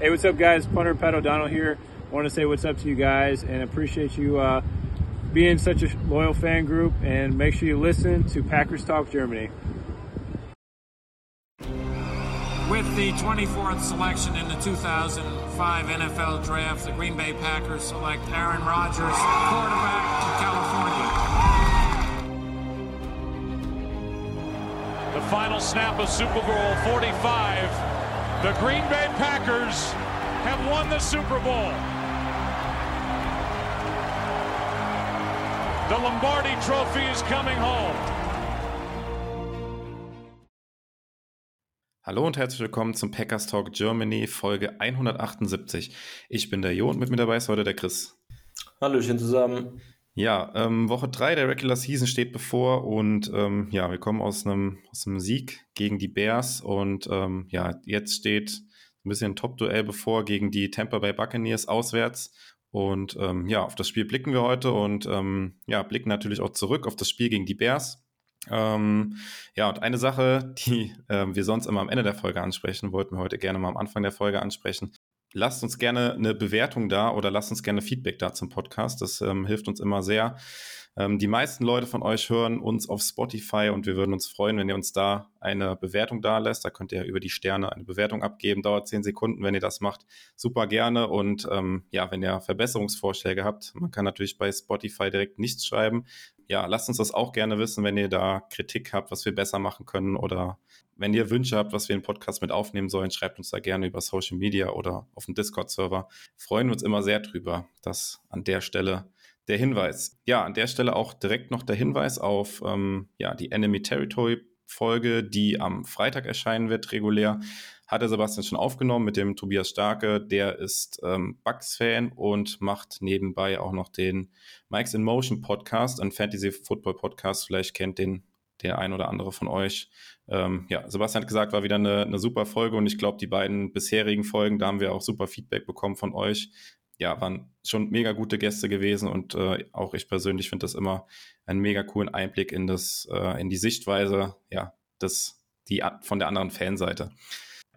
Hey, what's up, guys? Punter Pat O'Donnell here. Want to say what's up to you guys and appreciate you uh, being such a loyal fan group. And make sure you listen to Packers Talk Germany. With the 24th selection in the 2005 NFL Draft, the Green Bay Packers select Aaron Rodgers, quarterback to California. The final snap of Super Bowl 45. The Green Bay Packers have won the Super Bowl. The Lombardi Trophy is coming home. Hallo und herzlich willkommen zum Packers Talk Germany Folge 178. Ich bin der Jo und mit mir dabei ist heute der Chris. Hallöchen zusammen. Ja, ähm, Woche 3 der Regular Season steht bevor und ähm, ja, wir kommen aus einem, aus einem Sieg gegen die Bears und ähm, ja, jetzt steht ein bisschen ein Top-Duell bevor gegen die Tampa Bay Buccaneers auswärts. Und ähm, ja, auf das Spiel blicken wir heute und ähm, ja, blicken natürlich auch zurück auf das Spiel gegen die Bears. Ähm, ja, und eine Sache, die äh, wir sonst immer am Ende der Folge ansprechen, wollten wir heute gerne mal am Anfang der Folge ansprechen. Lasst uns gerne eine Bewertung da oder lasst uns gerne Feedback da zum Podcast. Das ähm, hilft uns immer sehr. Ähm, die meisten Leute von euch hören uns auf Spotify und wir würden uns freuen, wenn ihr uns da eine Bewertung da lässt. Da könnt ihr über die Sterne eine Bewertung abgeben. Dauert zehn Sekunden, wenn ihr das macht. Super gerne. Und ähm, ja, wenn ihr Verbesserungsvorschläge habt, man kann natürlich bei Spotify direkt nichts schreiben. Ja, lasst uns das auch gerne wissen, wenn ihr da Kritik habt, was wir besser machen können oder wenn ihr Wünsche habt, was wir im Podcast mit aufnehmen sollen, schreibt uns da gerne über Social Media oder auf dem Discord-Server. Freuen wir uns immer sehr drüber. Das an der Stelle der Hinweis. Ja, an der Stelle auch direkt noch der Hinweis auf ähm, ja, die Enemy Territory Folge, die am Freitag erscheinen wird, regulär. Hat der Sebastian schon aufgenommen mit dem Tobias Starke. Der ist ähm, Bugs-Fan und macht nebenbei auch noch den Mike's in Motion Podcast, ein Fantasy Football Podcast. Vielleicht kennt den der ein oder andere von euch. Ähm, ja, Sebastian hat gesagt, war wieder eine, eine super Folge und ich glaube, die beiden bisherigen Folgen, da haben wir auch super Feedback bekommen von euch ja, waren schon mega gute Gäste gewesen und äh, auch ich persönlich finde das immer einen mega coolen Einblick in das, äh, in die Sichtweise, ja, des, die von der anderen Fanseite.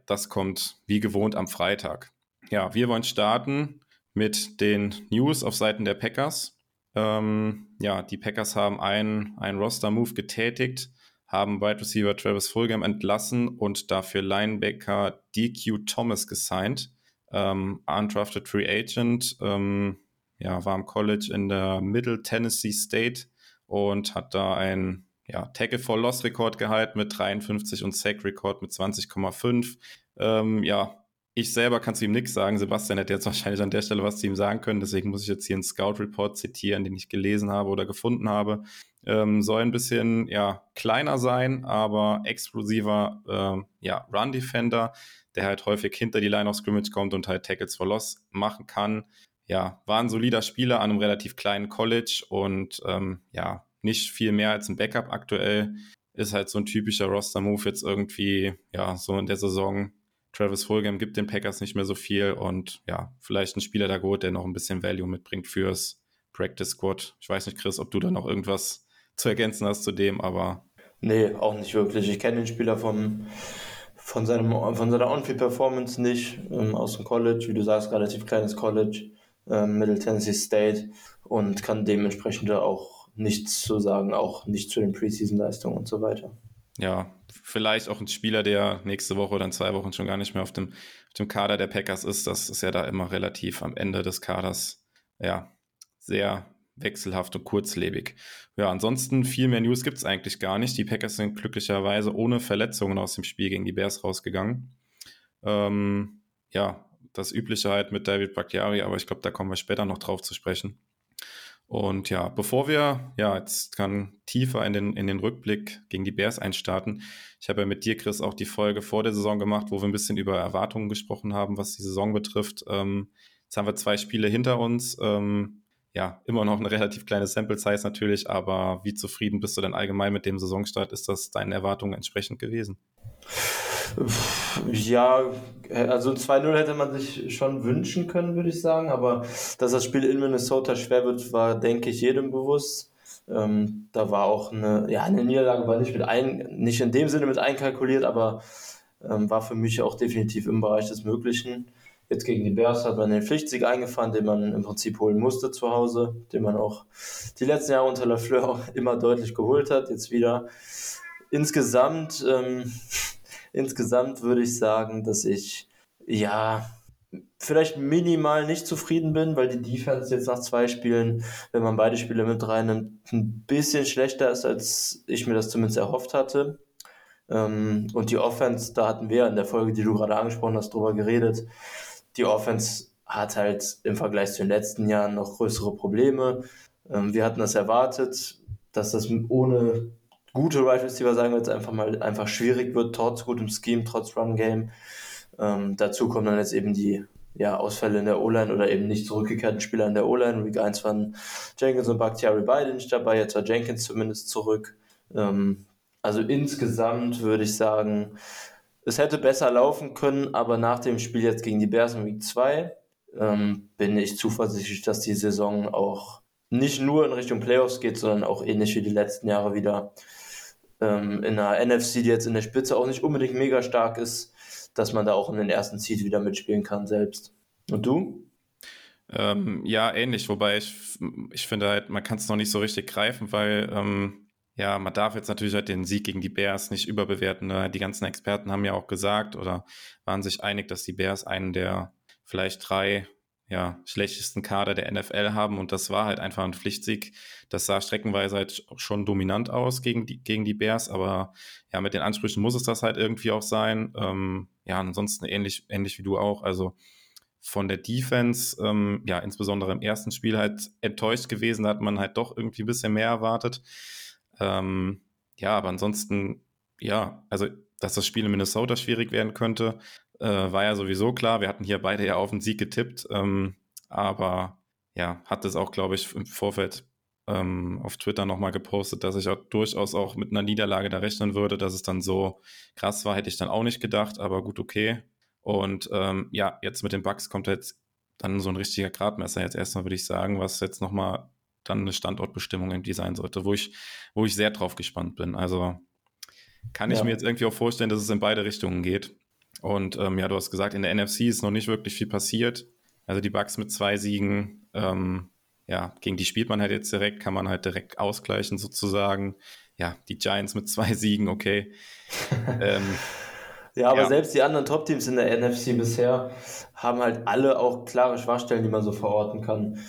Das kommt wie gewohnt am Freitag. Ja, wir wollen starten mit den News auf Seiten der Packers. Ähm, ja, die Packers haben einen, einen Roster-Move getätigt, haben Wide Receiver Travis Fulgham entlassen und dafür Linebacker DQ Thomas gesigned ähm, undrafted Free Agent, ähm, ja, war am College in der Middle Tennessee State und hat da ein ja, Tackle for Loss Rekord gehalten mit 53 und Sack Rekord mit 20,5. Ähm, ja, ich selber kann zu ihm nichts sagen. Sebastian hätte jetzt wahrscheinlich an der Stelle was zu ihm sagen können. Deswegen muss ich jetzt hier einen Scout Report zitieren, den ich gelesen habe oder gefunden habe. Ähm, soll ein bisschen ja, kleiner sein, aber explosiver ähm, ja, Run Defender der halt häufig hinter die Line of Scrimmage kommt und halt Tackles for Loss machen kann. Ja, war ein solider Spieler an einem relativ kleinen College und ähm, ja, nicht viel mehr als ein Backup aktuell. Ist halt so ein typischer Roster-Move jetzt irgendwie, ja, so in der Saison. Travis Fulgham gibt den Packers nicht mehr so viel und ja, vielleicht ein Spieler da gut, der noch ein bisschen Value mitbringt fürs Practice Squad. Ich weiß nicht, Chris, ob du da noch irgendwas zu ergänzen hast zu dem, aber. Nee, auch nicht wirklich. Ich kenne den Spieler vom, von, seinem, von seiner On-Field-Performance nicht, ähm, aus dem College, wie du sagst, relativ kleines College, ähm, Middle Tennessee State und kann dementsprechend auch nichts zu sagen, auch nicht zu den Preseason-Leistungen und so weiter. Ja, vielleicht auch ein Spieler, der nächste Woche oder in zwei Wochen schon gar nicht mehr auf dem, auf dem Kader der Packers ist. Das ist ja da immer relativ am Ende des Kaders, ja, sehr wechselhaft und kurzlebig. Ja, ansonsten viel mehr News gibt es eigentlich gar nicht. Die Packers sind glücklicherweise ohne Verletzungen aus dem Spiel gegen die Bears rausgegangen. Ähm, ja, das Übliche halt mit David Bakhtiari, aber ich glaube, da kommen wir später noch drauf zu sprechen. Und ja, bevor wir ja jetzt kann tiefer in den, in den Rückblick gegen die Bears einstarten, ich habe ja mit dir, Chris, auch die Folge vor der Saison gemacht, wo wir ein bisschen über Erwartungen gesprochen haben, was die Saison betrifft. Ähm, jetzt haben wir zwei Spiele hinter uns. Ähm, ja, immer noch eine relativ kleine Sample Size natürlich, aber wie zufrieden bist du denn allgemein mit dem Saisonstart? Ist das deinen Erwartungen entsprechend gewesen? Ja, also 2-0 hätte man sich schon wünschen können, würde ich sagen, aber dass das Spiel in Minnesota schwer wird, war, denke ich, jedem bewusst. Ähm, da war auch eine, ja, eine Niederlage war nicht mit ein, nicht in dem Sinne mit einkalkuliert, aber ähm, war für mich auch definitiv im Bereich des Möglichen Jetzt gegen die Bears hat man den Pflichtsieg eingefahren, den man im Prinzip holen musste zu Hause, den man auch die letzten Jahre unter Lafleur immer deutlich geholt hat. Jetzt wieder. Insgesamt, ähm, insgesamt würde ich sagen, dass ich ja vielleicht minimal nicht zufrieden bin, weil die Defense jetzt nach zwei Spielen, wenn man beide Spiele mit reinnimmt, ein bisschen schlechter ist, als ich mir das zumindest erhofft hatte. Ähm, und die Offense, da hatten wir in der Folge, die du gerade angesprochen hast, drüber geredet. Die Offense hat halt im Vergleich zu den letzten Jahren noch größere Probleme. Ähm, wir hatten das erwartet, dass das ohne gute Wide right Receiver, sagen wir jetzt einfach mal, einfach schwierig wird, trotz gutem Scheme, trotz Run Game. Ähm, dazu kommen dann jetzt eben die ja, Ausfälle in der O-Line oder eben nicht zurückgekehrten Spieler in der O-Line. Week 1 waren Jenkins und Bakhtiari beide nicht dabei, jetzt war Jenkins zumindest zurück. Ähm, also insgesamt würde ich sagen, es hätte besser laufen können, aber nach dem Spiel jetzt gegen die Bears in Week 2 ähm, bin ich zuversichtlich, dass die Saison auch nicht nur in Richtung Playoffs geht, sondern auch ähnlich wie die letzten Jahre wieder ähm, in einer NFC, die jetzt in der Spitze auch nicht unbedingt mega stark ist, dass man da auch in den ersten Seed wieder mitspielen kann selbst. Und du? Ähm, ja, ähnlich, wobei ich, ich finde halt, man kann es noch nicht so richtig greifen, weil ähm, ja, man darf jetzt natürlich halt den Sieg gegen die Bears nicht überbewerten. Ne? Die ganzen Experten haben ja auch gesagt oder waren sich einig, dass die Bears einen der vielleicht drei ja, schlechtesten Kader der NFL haben und das war halt einfach ein Pflichtsieg. Das sah streckenweise halt schon dominant aus gegen die, gegen die Bears, aber ja, mit den Ansprüchen muss es das halt irgendwie auch sein. Ähm, ja, ansonsten ähnlich, ähnlich wie du auch. Also von der Defense, ähm, ja, insbesondere im ersten Spiel halt enttäuscht gewesen, da hat man halt doch irgendwie ein bisschen mehr erwartet. Ähm, ja, aber ansonsten, ja, also, dass das Spiel in Minnesota schwierig werden könnte, äh, war ja sowieso klar. Wir hatten hier beide ja auf den Sieg getippt, ähm, aber ja, hat es auch, glaube ich, im Vorfeld ähm, auf Twitter nochmal gepostet, dass ich auch durchaus auch mit einer Niederlage da rechnen würde, dass es dann so krass war, hätte ich dann auch nicht gedacht, aber gut, okay. Und ähm, ja, jetzt mit den Bugs kommt jetzt dann so ein richtiger Gradmesser jetzt erstmal, würde ich sagen, was jetzt nochmal dann eine Standortbestimmung irgendwie sein sollte, wo ich, wo ich sehr drauf gespannt bin. Also kann ich ja. mir jetzt irgendwie auch vorstellen, dass es in beide Richtungen geht. Und ähm, ja, du hast gesagt, in der NFC ist noch nicht wirklich viel passiert. Also die Bugs mit zwei Siegen, ähm, ja, gegen die spielt man halt jetzt direkt, kann man halt direkt ausgleichen sozusagen. Ja, die Giants mit zwei Siegen, okay. ähm, ja, aber ja. selbst die anderen Top-Teams in der NFC bisher haben halt alle auch klare Schwachstellen, die man so verorten kann.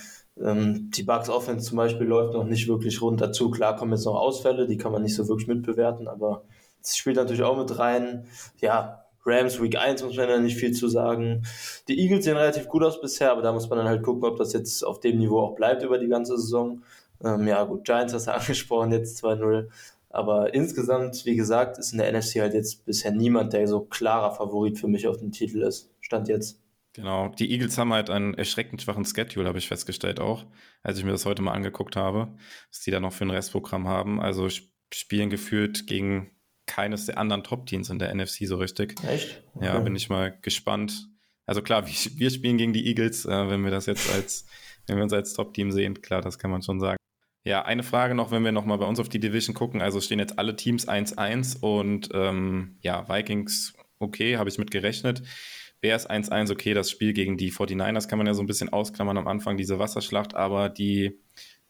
Ähm, die Bugs Offense zum Beispiel läuft noch nicht wirklich rund dazu. Klar kommen jetzt noch Ausfälle, die kann man nicht so wirklich mitbewerten, aber es spielt natürlich auch mit rein. Ja, Rams Week 1 muss man ja nicht viel zu sagen. Die Eagles sehen relativ gut aus bisher, aber da muss man dann halt gucken, ob das jetzt auf dem Niveau auch bleibt über die ganze Saison. Ähm, ja, gut, Giants hast du angesprochen, jetzt 2-0. Aber insgesamt, wie gesagt, ist in der NFC halt jetzt bisher niemand, der so klarer Favorit für mich auf dem Titel ist. Stand jetzt. Genau, die Eagles haben halt einen erschreckend schwachen Schedule, habe ich festgestellt auch, als ich mir das heute mal angeguckt habe, was die da noch für ein Restprogramm haben. Also spielen gefühlt gegen keines der anderen Top-Teams in der NFC so richtig. Echt? Okay. Ja, bin ich mal gespannt. Also klar, wir spielen gegen die Eagles, äh, wenn wir das jetzt als, wenn wir uns als Top-Team sehen, klar, das kann man schon sagen. Ja, eine Frage noch, wenn wir nochmal bei uns auf die Division gucken. Also stehen jetzt alle Teams 1-1 und ähm, ja, Vikings, okay, habe ich mit gerechnet. Bears 1-1, okay, das Spiel gegen die 49ers kann man ja so ein bisschen ausklammern am Anfang, diese Wasserschlacht, aber die,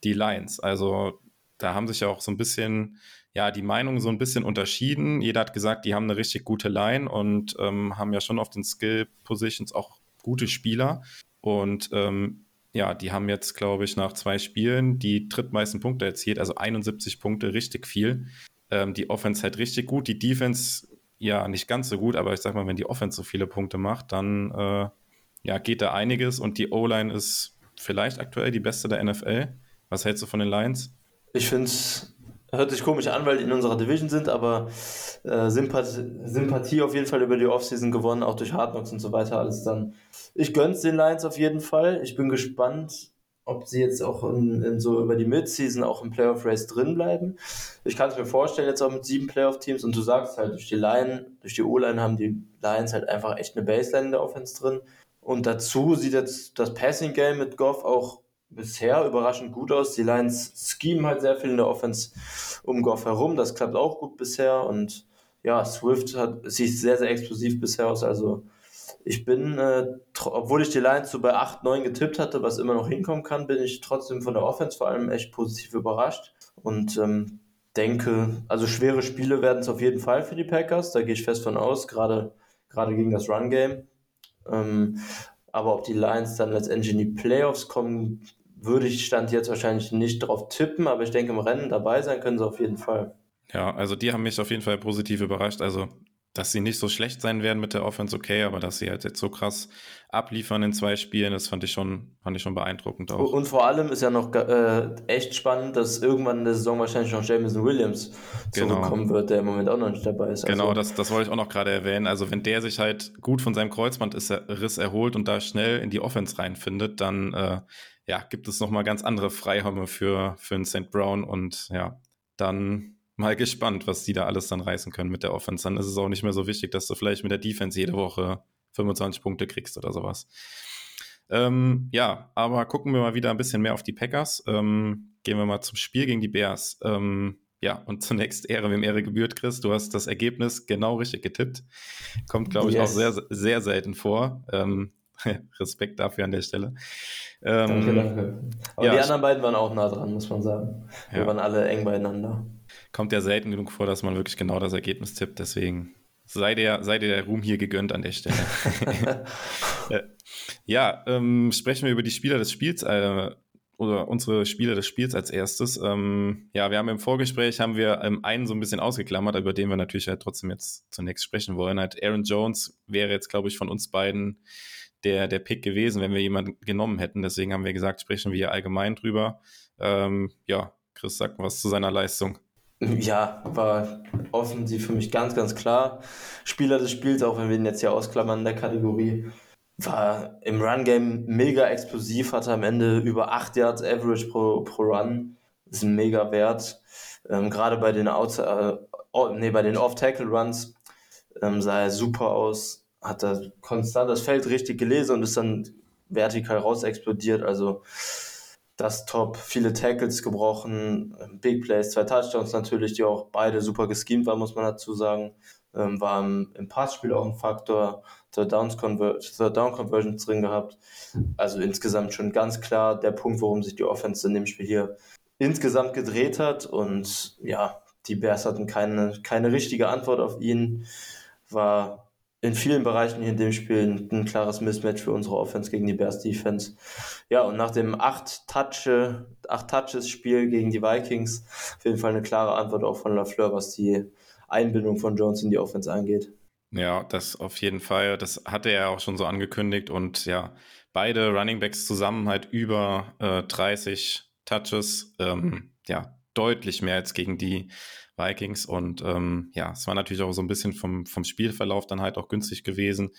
die Lions, also da haben sich ja auch so ein bisschen, ja, die Meinungen so ein bisschen unterschieden. Jeder hat gesagt, die haben eine richtig gute Line und ähm, haben ja schon auf den Skill-Positions auch gute Spieler. Und ähm, ja, die haben jetzt, glaube ich, nach zwei Spielen die drittmeisten Punkte erzielt, also 71 Punkte, richtig viel. Ähm, die Offense halt richtig gut, die Defense ja nicht ganz so gut, aber ich sag mal, wenn die Offense so viele Punkte macht, dann äh, ja, geht da einiges und die O-Line ist vielleicht aktuell die beste der NFL. Was hältst du von den Lions? Ich finde es, hört sich komisch an, weil die in unserer Division sind, aber äh, Sympathie, Sympathie auf jeden Fall über die Offseason gewonnen, auch durch Hard Knocks und so weiter, alles dann. Ich gönn's den Lions auf jeden Fall. Ich bin gespannt, ob sie jetzt auch in, in so über die Midseason auch im Playoff-Race drin bleiben. Ich kann es mir vorstellen, jetzt auch mit sieben Playoff-Teams und du sagst halt, durch die Line, durch die O-Line haben die Lions halt einfach echt eine Baseline in der Offense drin. Und dazu sieht jetzt das Passing-Game mit Goff auch bisher überraschend gut aus. Die Lions schemen halt sehr viel in der Offense um Goff herum. Das klappt auch gut bisher. Und ja, Swift hat, sieht sehr, sehr explosiv bisher aus. Also ich bin, äh, obwohl ich die Lions so bei 8, 9 getippt hatte, was immer noch hinkommen kann, bin ich trotzdem von der Offense vor allem echt positiv überrascht und ähm, denke, also schwere Spiele werden es auf jeden Fall für die Packers, da gehe ich fest von aus, gerade gerade gegen das Run-Game. Ähm, aber ob die Lions dann letztendlich in die Playoffs kommen, würde ich Stand jetzt wahrscheinlich nicht drauf tippen, aber ich denke, im Rennen dabei sein können sie auf jeden Fall. Ja, also die haben mich auf jeden Fall positiv überrascht. Also dass sie nicht so schlecht sein werden mit der Offense, okay, aber dass sie halt jetzt so krass abliefern in zwei Spielen, das fand ich schon, fand ich schon beeindruckend auch. Und vor allem ist ja noch äh, echt spannend, dass irgendwann in der Saison wahrscheinlich noch Jameson Williams genau. zurückkommen wird, der im Moment auch noch nicht dabei ist. Also genau, das, das wollte ich auch noch gerade erwähnen. Also wenn der sich halt gut von seinem Kreuzbandriss erholt und da schnell in die Offense reinfindet, dann äh, ja, gibt es nochmal ganz andere Freiräume für, für einen St. Brown und ja, dann mal gespannt, was die da alles dann reißen können mit der Offense. Dann ist es auch nicht mehr so wichtig, dass du vielleicht mit der Defense jede Woche 25 Punkte kriegst oder sowas. Ähm, ja, aber gucken wir mal wieder ein bisschen mehr auf die Packers. Ähm, gehen wir mal zum Spiel gegen die Bears. Ähm, ja, und zunächst Ehre, wem Ehre gebührt, Chris. Du hast das Ergebnis genau richtig getippt. Kommt, glaube ich, yes. auch sehr, sehr selten vor. Ähm, Respekt dafür an der Stelle. Ähm, danke, danke. Aber ja, die anderen beiden waren auch nah dran, muss man sagen. Wir ja. waren alle eng beieinander kommt ja selten genug vor, dass man wirklich genau das Ergebnis tippt. Deswegen sei dir, sei der Ruhm hier gegönnt an der Stelle. Äh, ja, ähm, sprechen wir über die Spieler des Spiels äh, oder unsere Spieler des Spiels als erstes. Ähm, ja, wir haben im Vorgespräch haben wir ähm, einen so ein bisschen ausgeklammert, über den wir natürlich halt trotzdem jetzt zunächst sprechen wollen. Halt Aaron Jones wäre jetzt, glaube ich, von uns beiden der, der Pick gewesen, wenn wir jemanden genommen hätten. Deswegen haben wir gesagt, sprechen wir hier allgemein drüber. Ähm, ja, Chris, sag was zu seiner Leistung. Ja, war offensiv für mich ganz, ganz klar. Spieler des Spiels, auch wenn wir ihn jetzt hier ausklammern in der Kategorie, war im Run-Game mega explosiv, hatte am Ende über 8 Yards Average pro, pro Run. Das ist ein mega Wert. Ähm, Gerade bei den, äh, oh, nee, den Off-Tackle-Runs ähm, sah er super aus, hat er konstant das Feld richtig gelesen und ist dann vertikal raus explodiert. Also das top, viele Tackles gebrochen, Big Plays, zwei Touchdowns natürlich, die auch beide super geschemt waren, muss man dazu sagen. Ähm, war im, im Passspiel auch ein Faktor, Third, Downs Conver Third Down Conversions drin gehabt. Also insgesamt schon ganz klar der Punkt, worum sich die Offense in dem Spiel hier insgesamt gedreht hat. Und ja, die Bears hatten keine, keine richtige Antwort auf ihn. War in vielen Bereichen hier in dem Spiel ein, ein, klares Mismatch für unsere Offense gegen die Bears Defense. Ja, und nach dem 8-Touches acht Touches Spiel gegen die Vikings auf jeden Fall eine klare Antwort auch von LaFleur, was die Einbindung von Jones in die Offense angeht. Ja, das auf jeden Fall. Das hatte er auch schon so angekündigt und ja, beide Running Backs zusammen halt über äh, 30 Touches. Ähm, ja, deutlich mehr als gegen die Vikings. Und ähm, ja, es war natürlich auch so ein bisschen vom, vom Spielverlauf dann halt auch günstig gewesen.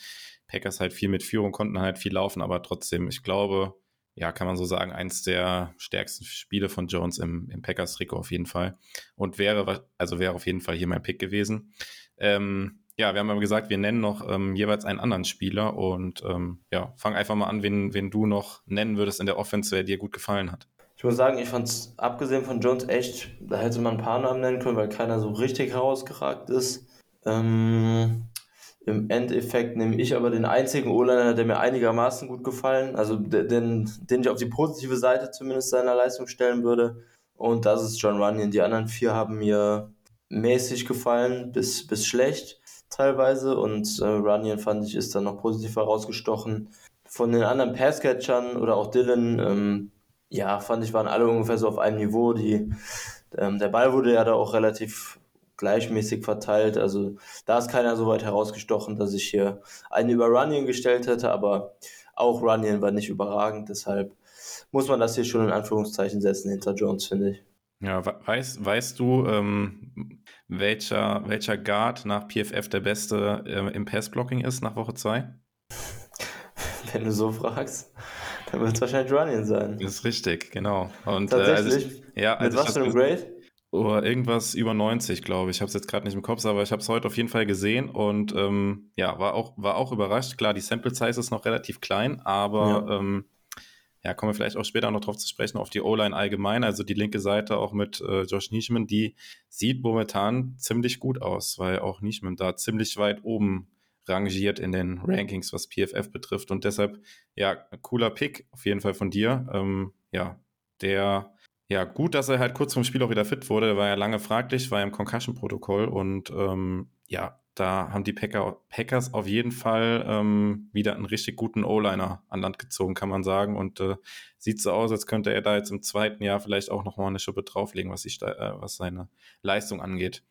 Packers halt viel mit Führung, konnten halt viel laufen, aber trotzdem, ich glaube, ja, kann man so sagen, eins der stärksten Spiele von Jones im, im Packers-Trikot auf jeden Fall. Und wäre, also wäre auf jeden Fall hier mein Pick gewesen. Ähm, ja, wir haben aber gesagt, wir nennen noch ähm, jeweils einen anderen Spieler und ähm, ja, fang einfach mal an, wen, wen du noch nennen würdest in der Offense, der dir gut gefallen hat. Ich muss sagen, ich fand es abgesehen von Jones echt, da hätte man ein paar Namen nennen können, weil keiner so richtig herausgeragt ist. Ähm, Im Endeffekt nehme ich aber den einzigen O-Liner, der mir einigermaßen gut gefallen, also den, den ich auf die positive Seite zumindest seiner Leistung stellen würde. Und das ist John Runyon. Die anderen vier haben mir mäßig gefallen, bis, bis schlecht teilweise. Und äh, Runyon fand ich ist dann noch positiv herausgestochen. Von den anderen Passcatchern oder auch Dylan, ähm, ja, fand ich, waren alle ungefähr so auf einem Niveau. Die, ähm, der Ball wurde ja da auch relativ gleichmäßig verteilt. Also da ist keiner so weit herausgestochen, dass ich hier einen über Runyon gestellt hätte, aber auch Runyon war nicht überragend. Deshalb muss man das hier schon in Anführungszeichen setzen hinter Jones, finde ich. Ja, weißt, weißt du, ähm, welcher, welcher Guard nach PFF der beste äh, im Passblocking ist nach Woche 2? Wenn du so fragst. Dann wird es wahrscheinlich Running sein. Das ist richtig, genau. Und, Tatsächlich? Äh, also ich, ja, Mit was für einem Grade? Oh, irgendwas über 90, glaube ich. Ich habe es jetzt gerade nicht im Kopf, aber ich habe es heute auf jeden Fall gesehen und ähm, ja, war auch, war auch überrascht. Klar, die Sample Size ist noch relativ klein, aber ja. Ähm, ja, kommen wir vielleicht auch später noch drauf zu sprechen, auf die O-Line allgemein. Also die linke Seite auch mit äh, Josh Nischman, die sieht momentan ziemlich gut aus, weil auch Nischman da ziemlich weit oben rangiert in den Rankings, was PFF betrifft. Und deshalb, ja, cooler Pick auf jeden Fall von dir. Ähm, ja, der, ja, gut, dass er halt kurz vorm Spiel auch wieder fit wurde. Der war ja lange fraglich, war ja im Concussion-Protokoll und ähm, ja, da haben die Packer, Packers auf jeden Fall ähm, wieder einen richtig guten O-Liner an Land gezogen, kann man sagen. Und äh, sieht so aus, als könnte er da jetzt im zweiten Jahr vielleicht auch nochmal eine Schippe drauflegen, was, ich, äh, was seine Leistung angeht.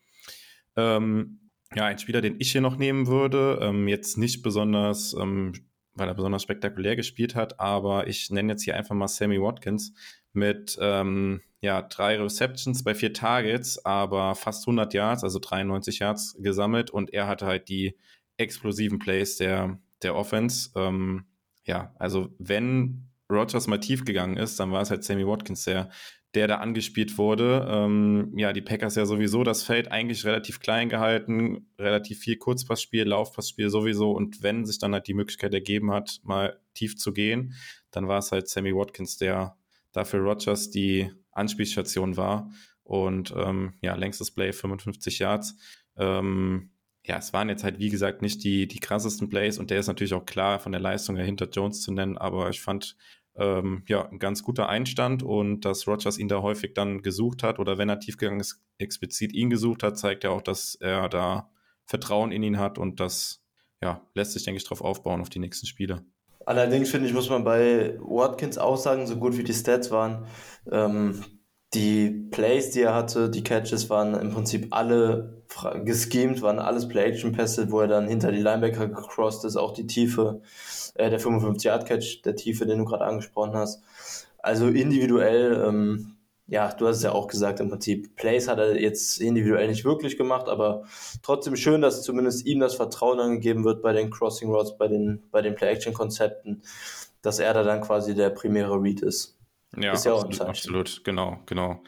Ähm, ja, ein Spieler, den ich hier noch nehmen würde, ähm, jetzt nicht besonders, ähm, weil er besonders spektakulär gespielt hat, aber ich nenne jetzt hier einfach mal Sammy Watkins mit ähm, ja, drei Receptions bei vier Targets, aber fast 100 Yards, also 93 Yards gesammelt und er hatte halt die explosiven Plays der, der Offense. Ähm, ja, also wenn Rogers mal tief gegangen ist, dann war es halt Sammy Watkins, der, der da angespielt wurde. Ähm, ja, die Packers ja sowieso das Feld eigentlich relativ klein gehalten, relativ viel Kurzpassspiel, Laufpassspiel sowieso und wenn sich dann halt die Möglichkeit ergeben hat, mal tief zu gehen, dann war es halt Sammy Watkins, der dafür Rogers die Anspielstation war. Und ähm, ja, längstes Play 55 Yards. Ähm, ja, es waren jetzt halt, wie gesagt, nicht die, die krassesten Plays und der ist natürlich auch klar von der Leistung her hinter Jones zu nennen, aber ich fand, ähm, ja, ein ganz guter Einstand und dass Rogers ihn da häufig dann gesucht hat oder wenn er tiefgegangen ist, explizit ihn gesucht hat, zeigt ja auch, dass er da Vertrauen in ihn hat und das, ja, lässt sich, denke ich, drauf aufbauen auf die nächsten Spiele. Allerdings finde ich, muss man bei Watkins auch sagen, so gut wie die Stats waren, ähm, die Plays, die er hatte, die Catches waren im Prinzip alle geschemt, waren alles Play-Action-Pässe, wo er dann hinter die Linebacker gecrossed ist, auch die Tiefe, äh, der 55-Yard-Catch, der Tiefe, den du gerade angesprochen hast. Also individuell ähm, ja, du hast es ja auch gesagt, im Prinzip, Plays hat er jetzt individuell nicht wirklich gemacht, aber trotzdem schön, dass zumindest ihm das Vertrauen angegeben wird bei den Crossing Routes, bei den, bei den Play-Action-Konzepten, dass er da dann quasi der primäre Read ist. Ja, ist ja absolut, absolut, genau, genau.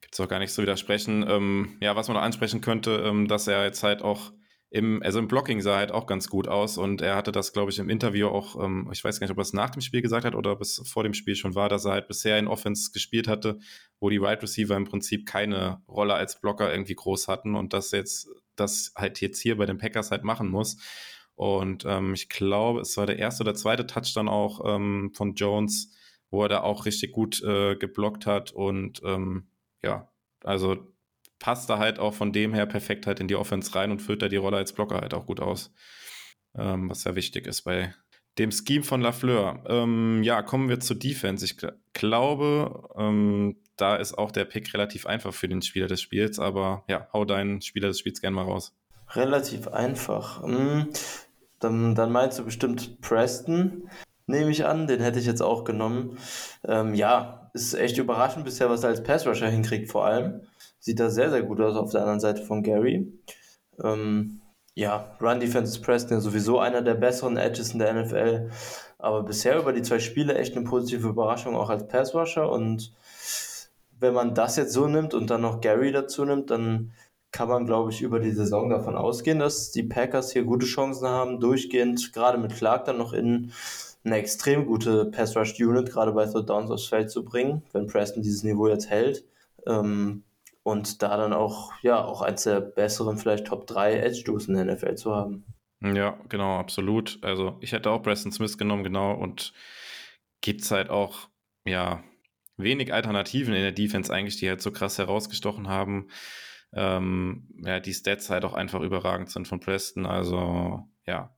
Gibt es auch gar nicht zu widersprechen. Ähm, ja, was man noch ansprechen könnte, ähm, dass er jetzt halt auch im, also im Blocking sah er halt auch ganz gut aus und er hatte das, glaube ich, im Interview auch, ähm, ich weiß gar nicht, ob er es nach dem Spiel gesagt hat oder ob es vor dem Spiel schon war, dass er halt bisher in Offense gespielt hatte, wo die Wide right Receiver im Prinzip keine Rolle als Blocker irgendwie groß hatten und das jetzt, das halt jetzt hier bei den Packers halt machen muss. Und ähm, ich glaube, es war der erste oder zweite Touchdown auch ähm, von Jones, wo er da auch richtig gut äh, geblockt hat und ähm, ja, also passt da halt auch von dem her perfekt halt in die Offense rein und füllt da die Rolle als Blocker halt auch gut aus. Ähm, was ja wichtig ist bei dem Scheme von Lafleur. Ähm, ja, kommen wir zur Defense. Ich glaube, ähm, da ist auch der Pick relativ einfach für den Spieler des Spiels, aber ja, hau deinen Spieler des Spiels gerne mal raus. Relativ einfach. Hm, dann, dann meinst du bestimmt Preston, nehme ich an. Den hätte ich jetzt auch genommen. Ähm, ja, ist echt überraschend bisher, was er als Pass-Rusher hinkriegt, vor allem sieht da sehr, sehr gut aus auf der anderen Seite von Gary. Ähm, ja, Run Defense ist Preston sowieso einer der besseren Edges in der NFL. Aber bisher über die zwei Spiele echt eine positive Überraschung auch als Pass Rusher. Und wenn man das jetzt so nimmt und dann noch Gary dazu nimmt, dann kann man, glaube ich, über die Saison davon ausgehen, dass die Packers hier gute Chancen haben, durchgehend, gerade mit Clark dann noch in eine extrem gute Pass Rush Unit, gerade bei Third Downs aufs Feld zu bringen, wenn Preston dieses Niveau jetzt hält. Ähm, und da dann auch, ja, auch eins der besseren, vielleicht Top 3 Edge-Duos in der NFL zu haben. Ja, genau, absolut. Also ich hätte auch Preston Smith genommen, genau, und gibt es halt auch, ja, wenig Alternativen in der Defense eigentlich, die halt so krass herausgestochen haben. Ähm, ja, die Stats halt auch einfach überragend sind von Preston. Also, ja.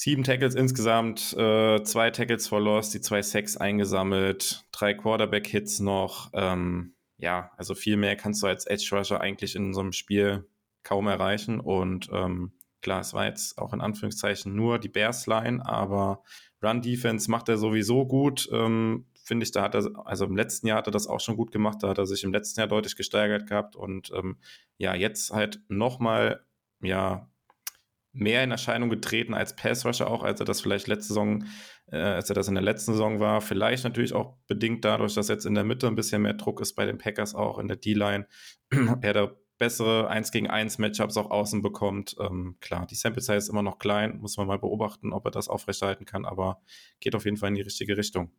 Sieben Tackles insgesamt, äh, zwei Tackles for Loss, die zwei Sacks eingesammelt, drei Quarterback-Hits noch. Ähm, ja, also viel mehr kannst du als Edge Rusher eigentlich in so einem Spiel kaum erreichen. Und ähm, klar, es war jetzt auch in Anführungszeichen nur die Bears Line, aber Run Defense macht er sowieso gut. Ähm, Finde ich, da hat er, also im letzten Jahr hat er das auch schon gut gemacht, da hat er sich im letzten Jahr deutlich gesteigert gehabt und ähm, ja, jetzt halt nochmal, ja, mehr in Erscheinung getreten als Pass Rusher auch, als er das vielleicht letzte Saison, äh, als er das in der letzten Saison war. Vielleicht natürlich auch bedingt dadurch, dass jetzt in der Mitte ein bisschen mehr Druck ist bei den Packers auch in der D-Line. er da bessere 1 gegen 1 Matchups auch außen bekommt. Ähm, klar, die Sample Size ist immer noch klein, muss man mal beobachten, ob er das aufrechterhalten kann, aber geht auf jeden Fall in die richtige Richtung.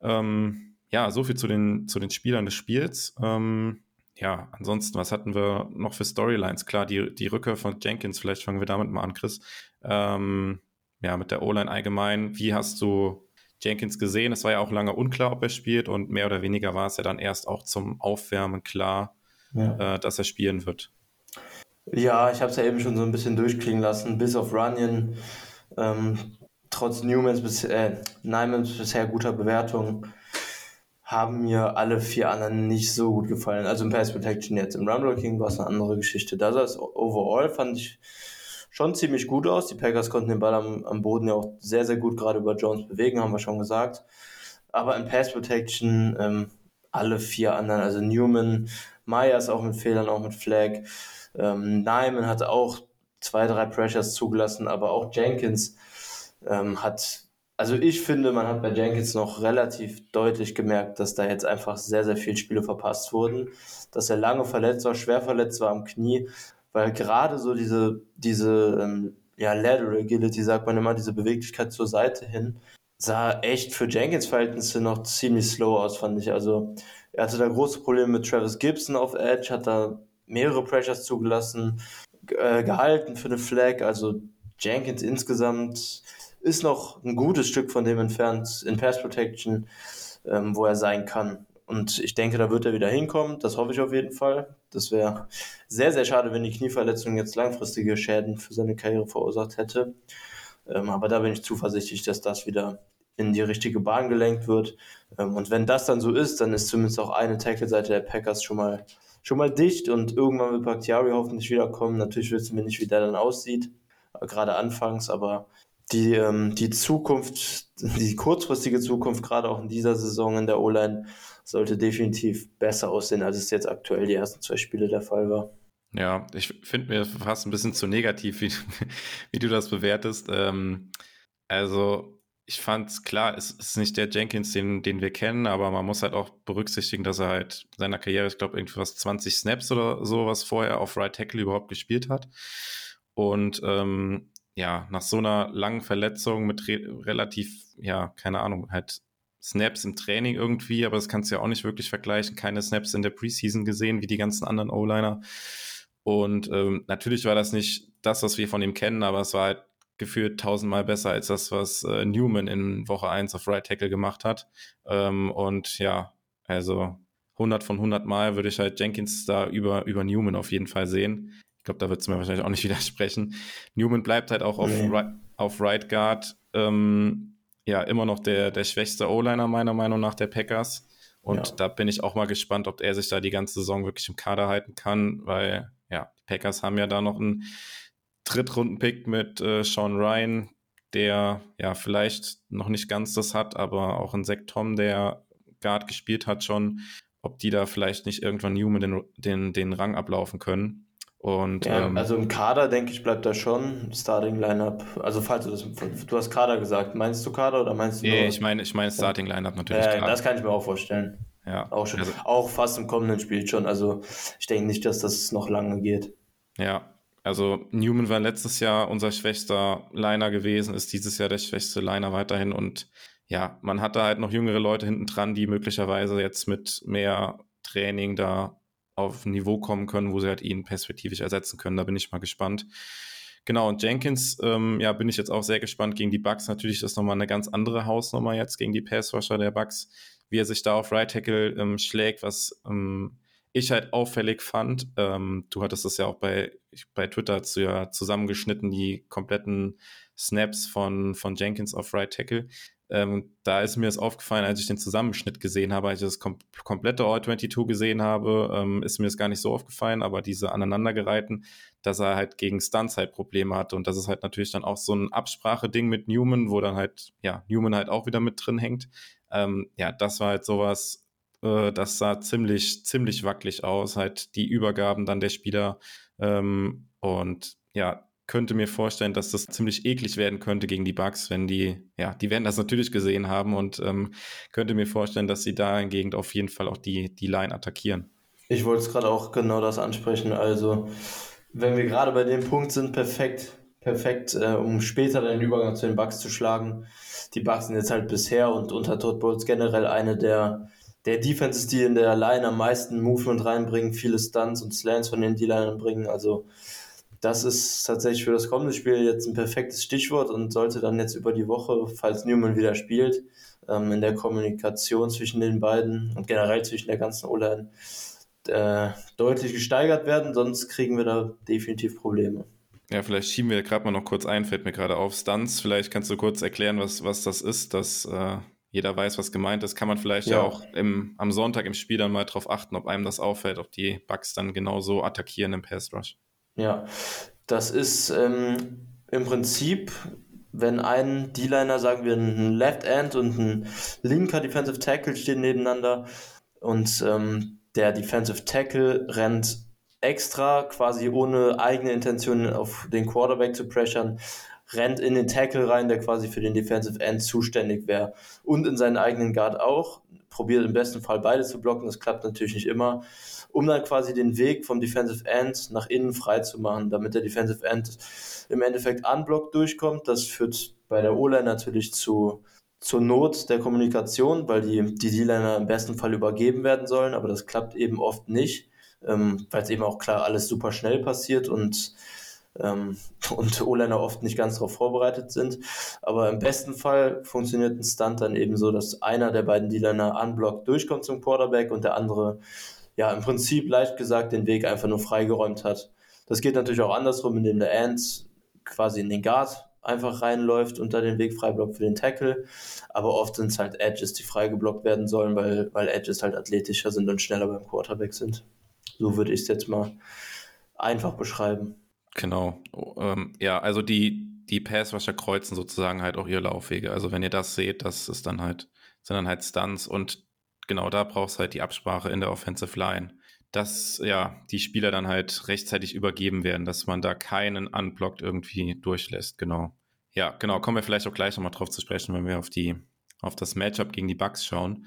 Ähm, ja, so viel zu den, zu den Spielern des Spiels. Ähm, ja, ansonsten, was hatten wir noch für Storylines? Klar, die, die Rückkehr von Jenkins, vielleicht fangen wir damit mal an, Chris. Ähm, ja, mit der O-Line allgemein. Wie hast du Jenkins gesehen? Es war ja auch lange unklar, ob er spielt und mehr oder weniger war es ja dann erst auch zum Aufwärmen klar, ja. äh, dass er spielen wird. Ja, ich habe es ja eben schon so ein bisschen durchklingen lassen, bis auf Runyon. Ähm, trotz Newmans bis, äh, Nymans bisher guter Bewertung haben mir alle vier anderen nicht so gut gefallen. Also im Pass Protection jetzt. Im Rumble King war es eine andere Geschichte. Da sah es overall, fand ich schon ziemlich gut aus. Die Packers konnten den Ball am, am Boden ja auch sehr, sehr gut gerade über Jones bewegen, haben wir schon gesagt. Aber im Pass Protection ähm, alle vier anderen, also Newman, Myers auch mit Fehlern, auch mit Flag. Ähm, Nyman hat auch zwei, drei Pressures zugelassen, aber auch Jenkins ähm, hat also ich finde, man hat bei Jenkins noch relativ deutlich gemerkt, dass da jetzt einfach sehr, sehr viele Spiele verpasst wurden, dass er lange verletzt war, schwer verletzt war am Knie, weil gerade so diese, diese ähm, ja, Lateral Agility, sagt man immer, diese Beweglichkeit zur Seite hin, sah echt für Jenkins Verhältnisse noch ziemlich slow aus, fand ich. Also er hatte da große Probleme mit Travis Gibson auf Edge, hat da mehrere Pressures zugelassen, äh, gehalten für eine Flag, also Jenkins insgesamt ist noch ein gutes Stück von dem entfernt in Pass Protection, ähm, wo er sein kann. Und ich denke, da wird er wieder hinkommen. Das hoffe ich auf jeden Fall. Das wäre sehr, sehr schade, wenn die Knieverletzung jetzt langfristige Schäden für seine Karriere verursacht hätte. Ähm, aber da bin ich zuversichtlich, dass das wieder in die richtige Bahn gelenkt wird. Ähm, und wenn das dann so ist, dann ist zumindest auch eine Tackle-Seite der Packers schon mal, schon mal dicht und irgendwann wird Bakhtiari hoffentlich wiederkommen. Natürlich wissen wir nicht, wie der dann aussieht, äh, gerade anfangs, aber die, ähm, die Zukunft, die kurzfristige Zukunft, gerade auch in dieser Saison in der O-Line, sollte definitiv besser aussehen, als es jetzt aktuell die ersten zwei Spiele der Fall war. Ja, ich finde mir fast ein bisschen zu negativ, wie, wie du das bewertest. Ähm, also, ich fand es klar, es ist nicht der Jenkins, den, den wir kennen, aber man muss halt auch berücksichtigen, dass er halt seiner Karriere, ich glaube, irgendwie was 20 Snaps oder sowas vorher auf Right Tackle überhaupt gespielt hat. Und ähm, ja, nach so einer langen Verletzung mit re relativ, ja, keine Ahnung, halt Snaps im Training irgendwie, aber das kannst du ja auch nicht wirklich vergleichen. Keine Snaps in der Preseason gesehen, wie die ganzen anderen O-Liner. Und ähm, natürlich war das nicht das, was wir von ihm kennen, aber es war halt gefühlt tausendmal besser als das, was äh, Newman in Woche 1 auf Right Tackle gemacht hat. Ähm, und ja, also 100 von 100 Mal würde ich halt Jenkins da über, über Newman auf jeden Fall sehen glaube, da wird es mir wahrscheinlich auch nicht widersprechen. Newman bleibt halt auch auf, nee. right, auf Right Guard ähm, ja immer noch der, der schwächste O-Liner meiner Meinung nach der Packers. Und ja. da bin ich auch mal gespannt, ob er sich da die ganze Saison wirklich im Kader halten kann, weil ja, die Packers haben ja da noch einen Drittrunden-Pick mit äh, Sean Ryan, der ja vielleicht noch nicht ganz das hat, aber auch ein Zach Tom, der Guard gespielt hat schon, ob die da vielleicht nicht irgendwann Newman den, den, den Rang ablaufen können. Und, ja, ähm, also im Kader, denke ich, bleibt da schon Starting Lineup. Also falls du das, du hast Kader gesagt, meinst du Kader oder meinst du? Nee, nur, ich meine, ich meine Starting Lineup natürlich. Ja, das kann ich mir auch vorstellen. Ja. Auch schon, also, auch fast im kommenden Spiel schon. Also ich denke nicht, dass das noch lange geht. Ja, also Newman war letztes Jahr unser schwächster Liner gewesen, ist dieses Jahr der schwächste Liner weiterhin und ja, man hat da halt noch jüngere Leute hinten dran, die möglicherweise jetzt mit mehr Training da auf ein Niveau kommen können, wo sie halt ihn perspektivisch ersetzen können. Da bin ich mal gespannt. Genau, und Jenkins, ähm, ja, bin ich jetzt auch sehr gespannt gegen die Bucks. Natürlich ist nochmal eine ganz andere Hausnummer jetzt gegen die Passrusher der Bucks, wie er sich da auf Right Tackle ähm, schlägt, was ähm, ich halt auffällig fand. Ähm, du hattest das ja auch bei, bei Twitter zu, ja, zusammengeschnitten, die kompletten Snaps von, von Jenkins auf Right Tackle. Ähm, da ist mir das aufgefallen, als ich den Zusammenschnitt gesehen habe, als ich das kom komplette All-22 gesehen habe, ähm, ist mir das gar nicht so aufgefallen, aber diese aneinandergereihten, dass er halt gegen Stunts halt Probleme hatte und das ist halt natürlich dann auch so ein Absprache-Ding mit Newman, wo dann halt, ja, Newman halt auch wieder mit drin hängt. Ähm, ja, das war halt sowas, äh, das sah ziemlich, ziemlich wackelig aus, halt die Übergaben dann der Spieler ähm, und ja, könnte mir vorstellen, dass das ziemlich eklig werden könnte gegen die Bugs, wenn die, ja, die werden das natürlich gesehen haben und ähm, könnte mir vorstellen, dass sie da hingegen auf jeden Fall auch die, die Line attackieren. Ich wollte es gerade auch genau das ansprechen. Also, wenn wir gerade bei dem Punkt sind, perfekt, perfekt, äh, um später den Übergang zu den Bugs zu schlagen. Die Bugs sind jetzt halt bisher und unter Todd Bowles generell eine der, der Defense ist, die in der Line am meisten Movement reinbringen, viele Stunts und Slants von den D-Linern bringen. Also das ist tatsächlich für das kommende Spiel jetzt ein perfektes Stichwort und sollte dann jetzt über die Woche, falls Newman wieder spielt, ähm, in der Kommunikation zwischen den beiden und generell zwischen der ganzen O-Line äh, deutlich gesteigert werden, sonst kriegen wir da definitiv Probleme. Ja, vielleicht schieben wir gerade mal noch kurz ein, fällt mir gerade auf. Stunts, vielleicht kannst du kurz erklären, was, was das ist, dass äh, jeder weiß, was gemeint ist. Kann man vielleicht ja, ja auch im, am Sonntag im Spiel dann mal drauf achten, ob einem das auffällt, ob die Bugs dann genauso attackieren im Pass Rush. Ja, das ist ähm, im Prinzip, wenn ein D-Liner, sagen wir, ein Left End und ein linker Defensive Tackle stehen nebeneinander und ähm, der Defensive Tackle rennt extra, quasi ohne eigene Intention auf den Quarterback zu pressure, rennt in den Tackle rein, der quasi für den Defensive End zuständig wäre. Und in seinen eigenen Guard auch. Probiert im besten Fall beide zu blocken, das klappt natürlich nicht immer. Um dann quasi den Weg vom Defensive End nach innen frei zu machen, damit der Defensive End im Endeffekt unblocked durchkommt. Das führt bei der O-Line natürlich zu, zur Not der Kommunikation, weil die, D-Liner im besten Fall übergeben werden sollen, aber das klappt eben oft nicht ähm, weil es eben auch klar alles super schnell passiert und ähm, und O-Liner oft nicht ganz darauf vorbereitet sind. Aber im besten Fall funktioniert ein Stunt dann eben so, dass einer der beiden D-Liner unblockt durchkommt zum Quarterback und der andere ja im Prinzip leicht gesagt den Weg einfach nur freigeräumt hat. Das geht natürlich auch andersrum, indem der Ant quasi in den Guard einfach reinläuft und da den Weg freiblockt für den Tackle. Aber oft sind es halt Edges, die freigeblockt werden sollen, weil, weil Edges halt athletischer sind und schneller beim Quarterback sind. So würde ich es jetzt mal einfach beschreiben. Genau. Ähm, ja, also die, die Passwasher kreuzen sozusagen halt auch ihre Laufwege. Also wenn ihr das seht, das ist dann halt, sind dann halt Stunts und genau da brauchst halt die Absprache in der Offensive Line, dass ja die Spieler dann halt rechtzeitig übergeben werden, dass man da keinen Unblocked irgendwie durchlässt. Genau. Ja, genau. Kommen wir vielleicht auch gleich nochmal drauf zu sprechen, wenn wir auf die, auf das Matchup gegen die Bucks schauen.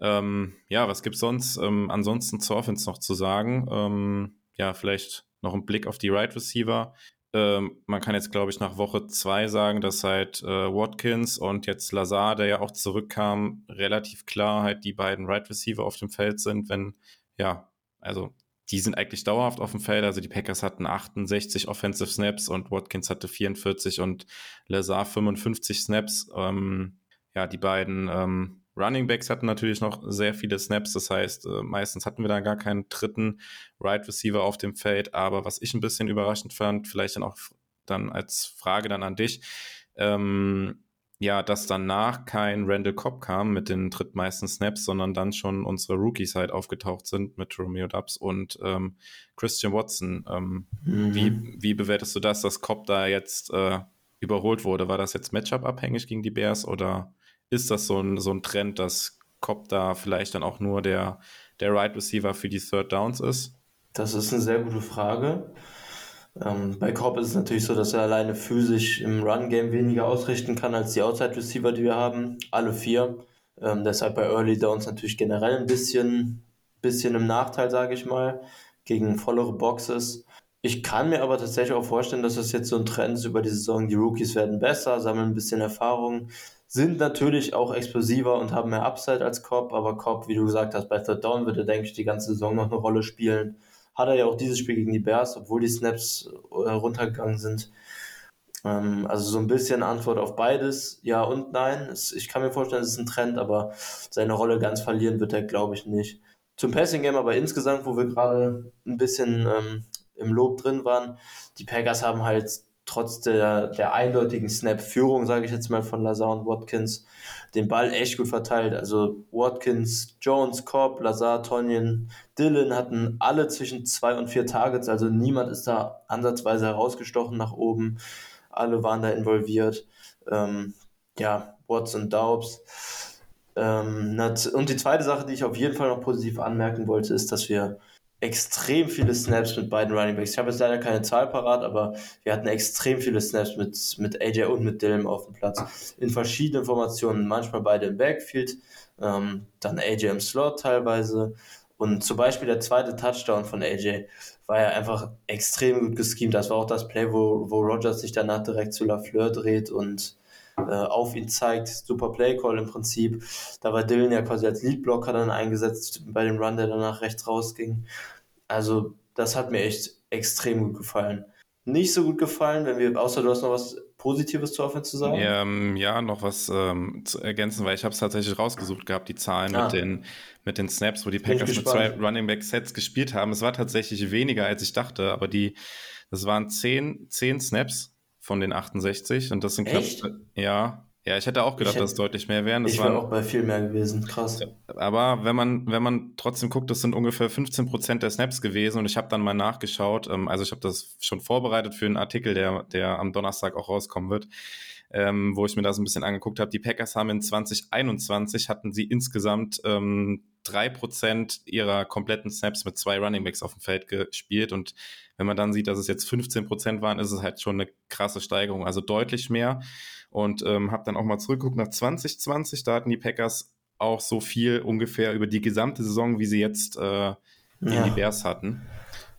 Ähm, ja, was gibt's sonst ähm, ansonsten zur Offense noch zu sagen? Ähm, ja, vielleicht noch ein Blick auf die Right Receiver. Ähm, man kann jetzt, glaube ich, nach Woche zwei sagen, dass halt äh, Watkins und jetzt Lazar, der ja auch zurückkam, relativ klar halt die beiden Right Receiver auf dem Feld sind, wenn, ja, also die sind eigentlich dauerhaft auf dem Feld. Also die Packers hatten 68 Offensive Snaps und Watkins hatte 44 und Lazar 55 Snaps. Ähm, ja, die beiden ähm, Running Backs hatten natürlich noch sehr viele Snaps, das heißt, äh, meistens hatten wir da gar keinen dritten Right Receiver auf dem Feld, aber was ich ein bisschen überraschend fand, vielleicht dann auch dann als Frage dann an dich, ähm, ja, dass danach kein Randall Cobb kam mit den drittmeisten Snaps, sondern dann schon unsere Rookies halt aufgetaucht sind mit Romeo Dubs und ähm, Christian Watson. Ähm, mhm. wie, wie bewertest du das, dass Cobb da jetzt äh, überholt wurde? War das jetzt Matchup abhängig gegen die Bears oder ist das so ein, so ein Trend, dass Cobb da vielleicht dann auch nur der, der Right Receiver für die Third Downs ist? Das ist eine sehr gute Frage. Ähm, bei Cobb ist es natürlich so, dass er alleine physisch im Run-Game weniger ausrichten kann als die Outside-Receiver, die wir haben. Alle vier. Ähm, deshalb bei Early Downs natürlich generell ein bisschen, bisschen im Nachteil, sage ich mal, gegen vollere Boxes. Ich kann mir aber tatsächlich auch vorstellen, dass das jetzt so ein Trend ist über die Saison. Die Rookies werden besser, sammeln ein bisschen Erfahrung, sind natürlich auch explosiver und haben mehr Upside als Cobb, aber Cobb, wie du gesagt hast, bei Third Down wird er, denke ich, die ganze Saison noch eine Rolle spielen. Hat er ja auch dieses Spiel gegen die Bears, obwohl die Snaps äh, runtergegangen sind. Ähm, also so ein bisschen Antwort auf beides, ja und nein. Es, ich kann mir vorstellen, es ist ein Trend, aber seine Rolle ganz verlieren wird er, glaube ich, nicht. Zum Passing Game aber insgesamt, wo wir gerade ein bisschen ähm, im Lob drin waren, die Packers haben halt trotz der, der eindeutigen Snap-Führung, sage ich jetzt mal, von Lazar und Watkins, den Ball echt gut verteilt. Also Watkins, Jones, Cobb, Lazar, Tonyan, Dylan hatten alle zwischen zwei und vier Targets, also niemand ist da ansatzweise herausgestochen nach oben. Alle waren da involviert. Ähm, ja, Watts und Daubs. Ähm, und die zweite Sache, die ich auf jeden Fall noch positiv anmerken wollte, ist, dass wir extrem viele Snaps mit beiden Running Backs. Ich habe jetzt leider keine Zahl parat, aber wir hatten extrem viele Snaps mit, mit AJ und mit Dylan auf dem Platz. In verschiedenen Formationen, manchmal beide im Backfield, ähm, dann AJ im Slot teilweise. Und zum Beispiel der zweite Touchdown von AJ war ja einfach extrem gut geschemt. Das war auch das Play, wo, wo Rogers sich danach direkt zu Lafleur dreht und äh, auf ihn zeigt. Super Play-Call im Prinzip. Da war Dylan ja quasi als Leadblocker dann eingesetzt bei dem Run, der danach rechts rausging. Also das hat mir echt extrem gut gefallen. Nicht so gut gefallen, wenn wir, außer du hast noch was Positives zur Offense zu sagen? Ähm, ja, noch was ähm, zu ergänzen, weil ich habe es tatsächlich rausgesucht gehabt, die Zahlen ah. mit, den, mit den Snaps, wo die Packers mit zwei Running Back Sets gespielt haben. Es war tatsächlich weniger, als ich dachte, aber die, das waren zehn, zehn Snaps von den 68 und das sind knapp, Echt? ja, ja, ich hätte auch gedacht, dass es deutlich mehr wären. Das ich wäre auch bei viel mehr gewesen, krass. Aber wenn man, wenn man trotzdem guckt, das sind ungefähr 15 Prozent der Snaps gewesen und ich habe dann mal nachgeschaut, ähm, also ich habe das schon vorbereitet für einen Artikel, der, der am Donnerstag auch rauskommen wird, ähm, wo ich mir das ein bisschen angeguckt habe. Die Packers haben in 2021 hatten sie insgesamt ähm, drei Prozent ihrer kompletten Snaps mit zwei Runningbacks auf dem Feld gespielt und wenn man dann sieht, dass es jetzt 15 Prozent waren, ist es halt schon eine krasse Steigerung, also deutlich mehr und ähm, habe dann auch mal zurückgeguckt nach 2020. Da hatten die Packers auch so viel ungefähr über die gesamte Saison, wie sie jetzt äh, ja. die Bears hatten.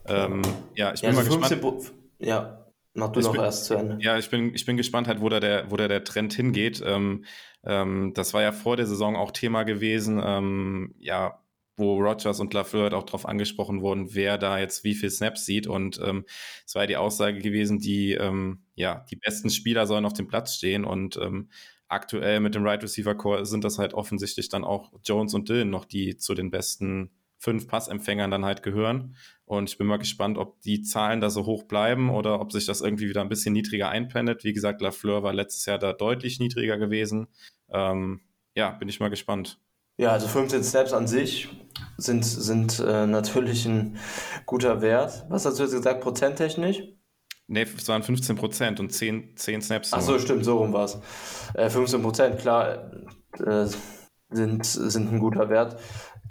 Ähm, ja, ich bin ja, also mal gespannt. Ja, mach du ich noch bin, erst zu Ende. Ja, ich bin, ich bin gespannt halt, wo da der, wo da der Trend hingeht. Ähm, ähm, das war ja vor der Saison auch Thema gewesen. Ähm, ja, wo Rogers und Lafleur auch darauf angesprochen wurden, wer da jetzt wie viel Snaps sieht. Und ähm, es war ja die Aussage gewesen, die, ähm, ja, die besten Spieler sollen auf dem Platz stehen. Und ähm, aktuell mit dem Right Receiver Core sind das halt offensichtlich dann auch Jones und Dylan noch, die zu den besten fünf Passempfängern dann halt gehören. Und ich bin mal gespannt, ob die Zahlen da so hoch bleiben oder ob sich das irgendwie wieder ein bisschen niedriger einpendet. Wie gesagt, Lafleur war letztes Jahr da deutlich niedriger gewesen. Ähm, ja, bin ich mal gespannt. Ja, also 15 Snaps an sich sind, sind äh, natürlich ein guter Wert. Was hast du jetzt gesagt, prozenttechnisch? Nee, es waren 15 Prozent und 10, 10 Snaps. Ach so, stimmt, so rum war es. Äh, 15 Prozent, klar, äh, sind, sind ein guter Wert.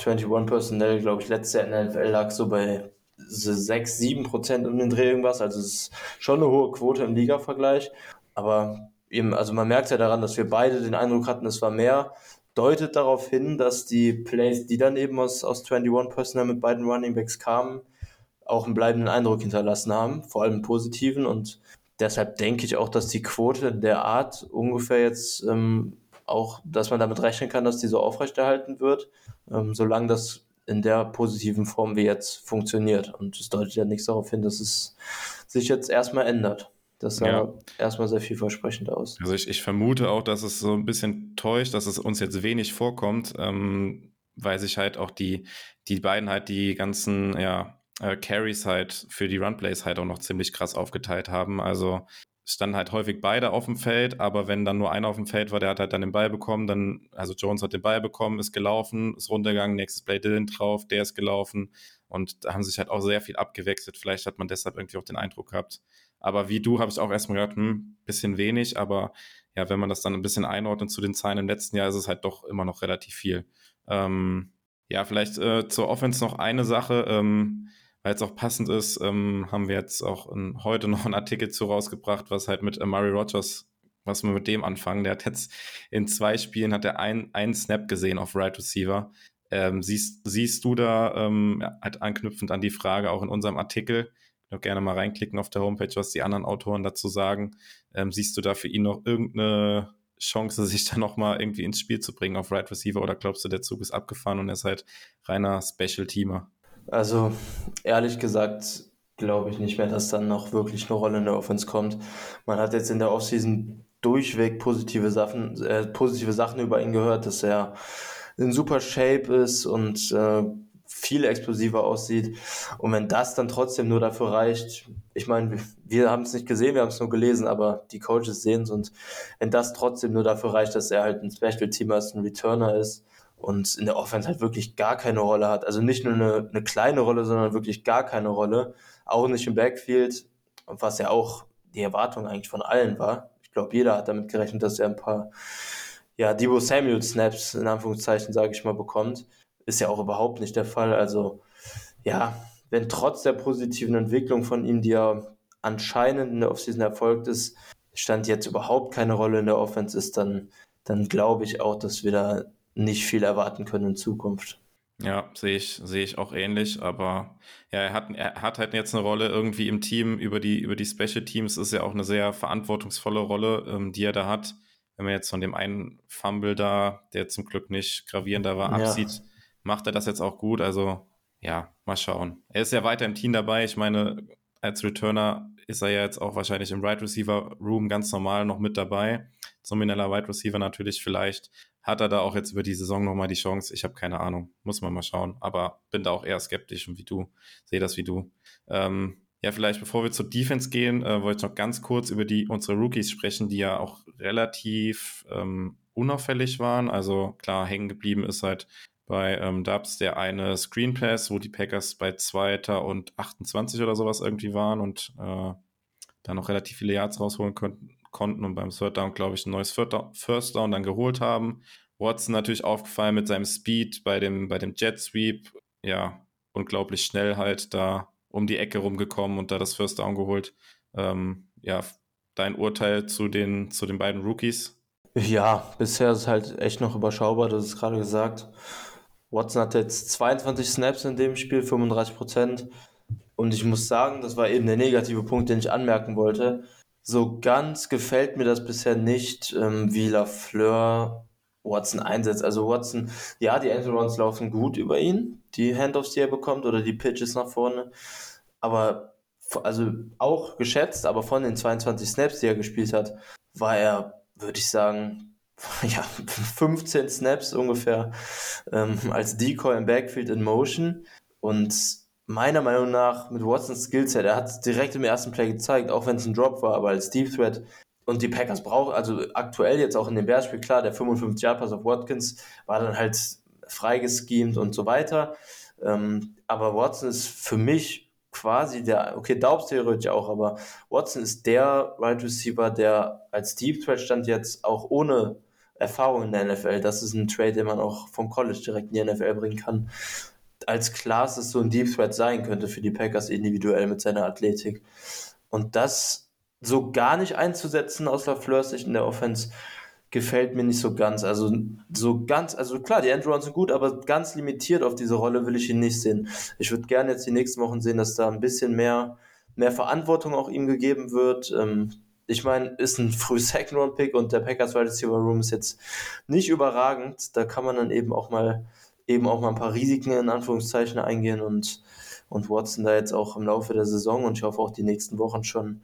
21 Personell, glaube ich, letztes Jahr in der NFL lag so bei 6, 7 Prozent um den Dreh irgendwas. Also es ist schon eine hohe Quote im Liga-Vergleich. Aber eben, also man merkt ja daran, dass wir beide den Eindruck hatten, es war mehr deutet darauf hin, dass die Plays, die dann eben aus, aus 21 Personal mit beiden Running Backs kamen, auch einen bleibenden Eindruck hinterlassen haben, vor allem einen positiven. Und deshalb denke ich auch, dass die Quote der Art ungefähr jetzt ähm, auch, dass man damit rechnen kann, dass die so aufrechterhalten wird, ähm, solange das in der positiven Form wie jetzt funktioniert. Und es deutet ja nichts darauf hin, dass es sich jetzt erstmal ändert. Das sah ja. erstmal sehr vielversprechend aus. Also ich, ich vermute auch, dass es so ein bisschen täuscht, dass es uns jetzt wenig vorkommt, ähm, weil sich halt auch die, die beiden halt die ganzen, ja, äh, Carries halt für die Runplays halt auch noch ziemlich krass aufgeteilt haben. Also standen halt häufig beide auf dem Feld, aber wenn dann nur einer auf dem Feld war, der hat halt dann den Ball bekommen, dann, also Jones hat den Ball bekommen, ist gelaufen, ist runtergegangen, nächstes Play Dylan drauf, der ist gelaufen und da haben sich halt auch sehr viel abgewechselt. Vielleicht hat man deshalb irgendwie auch den Eindruck gehabt, aber wie du habe ich auch erstmal gedacht, hm, bisschen wenig, aber ja, wenn man das dann ein bisschen einordnet zu den Zahlen im letzten Jahr, ist es halt doch immer noch relativ viel. Ähm, ja, vielleicht äh, zur Offense noch eine Sache, ähm, weil es auch passend ist, ähm, haben wir jetzt auch in, heute noch einen Artikel zu rausgebracht, was halt mit Amari Rogers, was wir mit dem anfangen. Der hat jetzt in zwei Spielen hat er ein, einen Snap gesehen auf Right Receiver. Ähm, siehst, siehst du da ähm, halt anknüpfend an die Frage auch in unserem Artikel, noch gerne mal reinklicken auf der Homepage, was die anderen Autoren dazu sagen. Ähm, siehst du da für ihn noch irgendeine Chance, sich da nochmal irgendwie ins Spiel zu bringen auf Right Receiver oder glaubst du, der Zug ist abgefahren und er ist halt reiner Special-Teamer? Also, ehrlich gesagt, glaube ich nicht mehr, dass dann noch wirklich eine Rolle in der Offense kommt. Man hat jetzt in der Offseason durchweg positive Sachen, äh, positive Sachen über ihn gehört, dass er in super Shape ist und äh, viel explosiver aussieht. Und wenn das dann trotzdem nur dafür reicht, ich meine, wir haben es nicht gesehen, wir haben es nur gelesen, aber die Coaches sehen es und wenn das trotzdem nur dafür reicht, dass er halt ein Special Teamer ist, ein Returner ist und in der Offense halt wirklich gar keine Rolle hat, also nicht nur eine, eine kleine Rolle, sondern wirklich gar keine Rolle, auch nicht im Backfield, was ja auch die Erwartung eigentlich von allen war. Ich glaube, jeder hat damit gerechnet, dass er ein paar ja, Debo Samuel Snaps in Anführungszeichen, sage ich mal, bekommt. Ist ja auch überhaupt nicht der Fall. Also ja, wenn trotz der positiven Entwicklung von ihm, die ja anscheinend in der Offseason erfolgt ist, stand jetzt überhaupt keine Rolle in der Offense ist, dann, dann glaube ich auch, dass wir da nicht viel erwarten können in Zukunft. Ja, sehe ich, sehe ich auch ähnlich, aber ja, er hat, er hat halt jetzt eine Rolle irgendwie im Team über die, über die Special Teams, ist ja auch eine sehr verantwortungsvolle Rolle, ähm, die er da hat wenn man jetzt von dem einen Fumble da, der zum Glück nicht gravierender war, absieht, ja. Macht er das jetzt auch gut. Also ja, mal schauen. Er ist ja weiter im Team dabei. Ich meine, als Returner ist er ja jetzt auch wahrscheinlich im Right Receiver Room ganz normal noch mit dabei. Nomineller Wide Receiver natürlich vielleicht. Hat er da auch jetzt über die Saison nochmal die Chance? Ich habe keine Ahnung. Muss man mal schauen. Aber bin da auch eher skeptisch und wie du, sehe das wie du. Ähm, ja, vielleicht bevor wir zur Defense gehen, äh, wollte ich noch ganz kurz über die unsere Rookies sprechen, die ja auch relativ ähm, unauffällig waren. Also klar, hängen geblieben ist halt bei ähm, Dubs der eine Screen Pass, wo die Packers bei Zweiter und 28 oder sowas irgendwie waren und äh, da noch relativ viele Yards rausholen konnten, konnten und beim Third Down, glaube ich, ein neues First Down dann geholt haben. Watson natürlich aufgefallen mit seinem Speed bei dem, bei dem Jet Sweep. Ja, unglaublich schnell halt da um die Ecke rumgekommen und da das First Down geholt. Ähm, ja, dein Urteil zu den, zu den beiden Rookies? Ja, bisher ist es halt echt noch überschaubar, das ist gerade gesagt. Watson hat jetzt 22 Snaps in dem Spiel, 35 Prozent. Und ich muss sagen, das war eben der negative Punkt, den ich anmerken wollte. So ganz gefällt mir das bisher nicht, ähm, wie Lafleur Watson einsetzt. Also Watson, ja, die Enderons laufen gut über ihn, die Handoffs, die er bekommt oder die Pitches nach vorne. Aber also auch geschätzt, aber von den 22 Snaps, die er gespielt hat, war er, würde ich sagen, ja, 15 Snaps ungefähr ähm, als Decoy im Backfield in Motion. Und meiner Meinung nach mit Watsons Skillset, er hat es direkt im ersten Play gezeigt, auch wenn es ein Drop war, aber als Deep Threat. Und die Packers brauchen, also aktuell jetzt auch in dem Bears-Spiel, klar, der 55 Yard Pass auf Watkins war dann halt freigeschemt und so weiter. Ähm, aber Watson ist für mich quasi der, okay, Daubs theoretisch auch, aber Watson ist der Right Receiver, der als Deep Threat stand jetzt auch ohne Erfahrung in der NFL. Das ist ein Trade, den man auch vom College direkt in die NFL bringen kann. Als Klaas es so ein Deep Threat sein könnte für die Packers individuell mit seiner Athletik. Und das so gar nicht einzusetzen aus der Sicht in der Offense gefällt mir nicht so ganz. Also so ganz, also klar, die Endruns sind gut, aber ganz limitiert auf diese Rolle will ich ihn nicht sehen. Ich würde gerne jetzt die nächsten Wochen sehen, dass da ein bisschen mehr, mehr Verantwortung auch ihm gegeben wird. Ähm, ich meine, ist ein früh Second Round Pick und der Packers Wide Receiver Room ist jetzt nicht überragend. Da kann man dann eben auch mal eben auch mal ein paar Risiken in Anführungszeichen eingehen und und Watson da jetzt auch im Laufe der Saison und ich hoffe auch die nächsten Wochen schon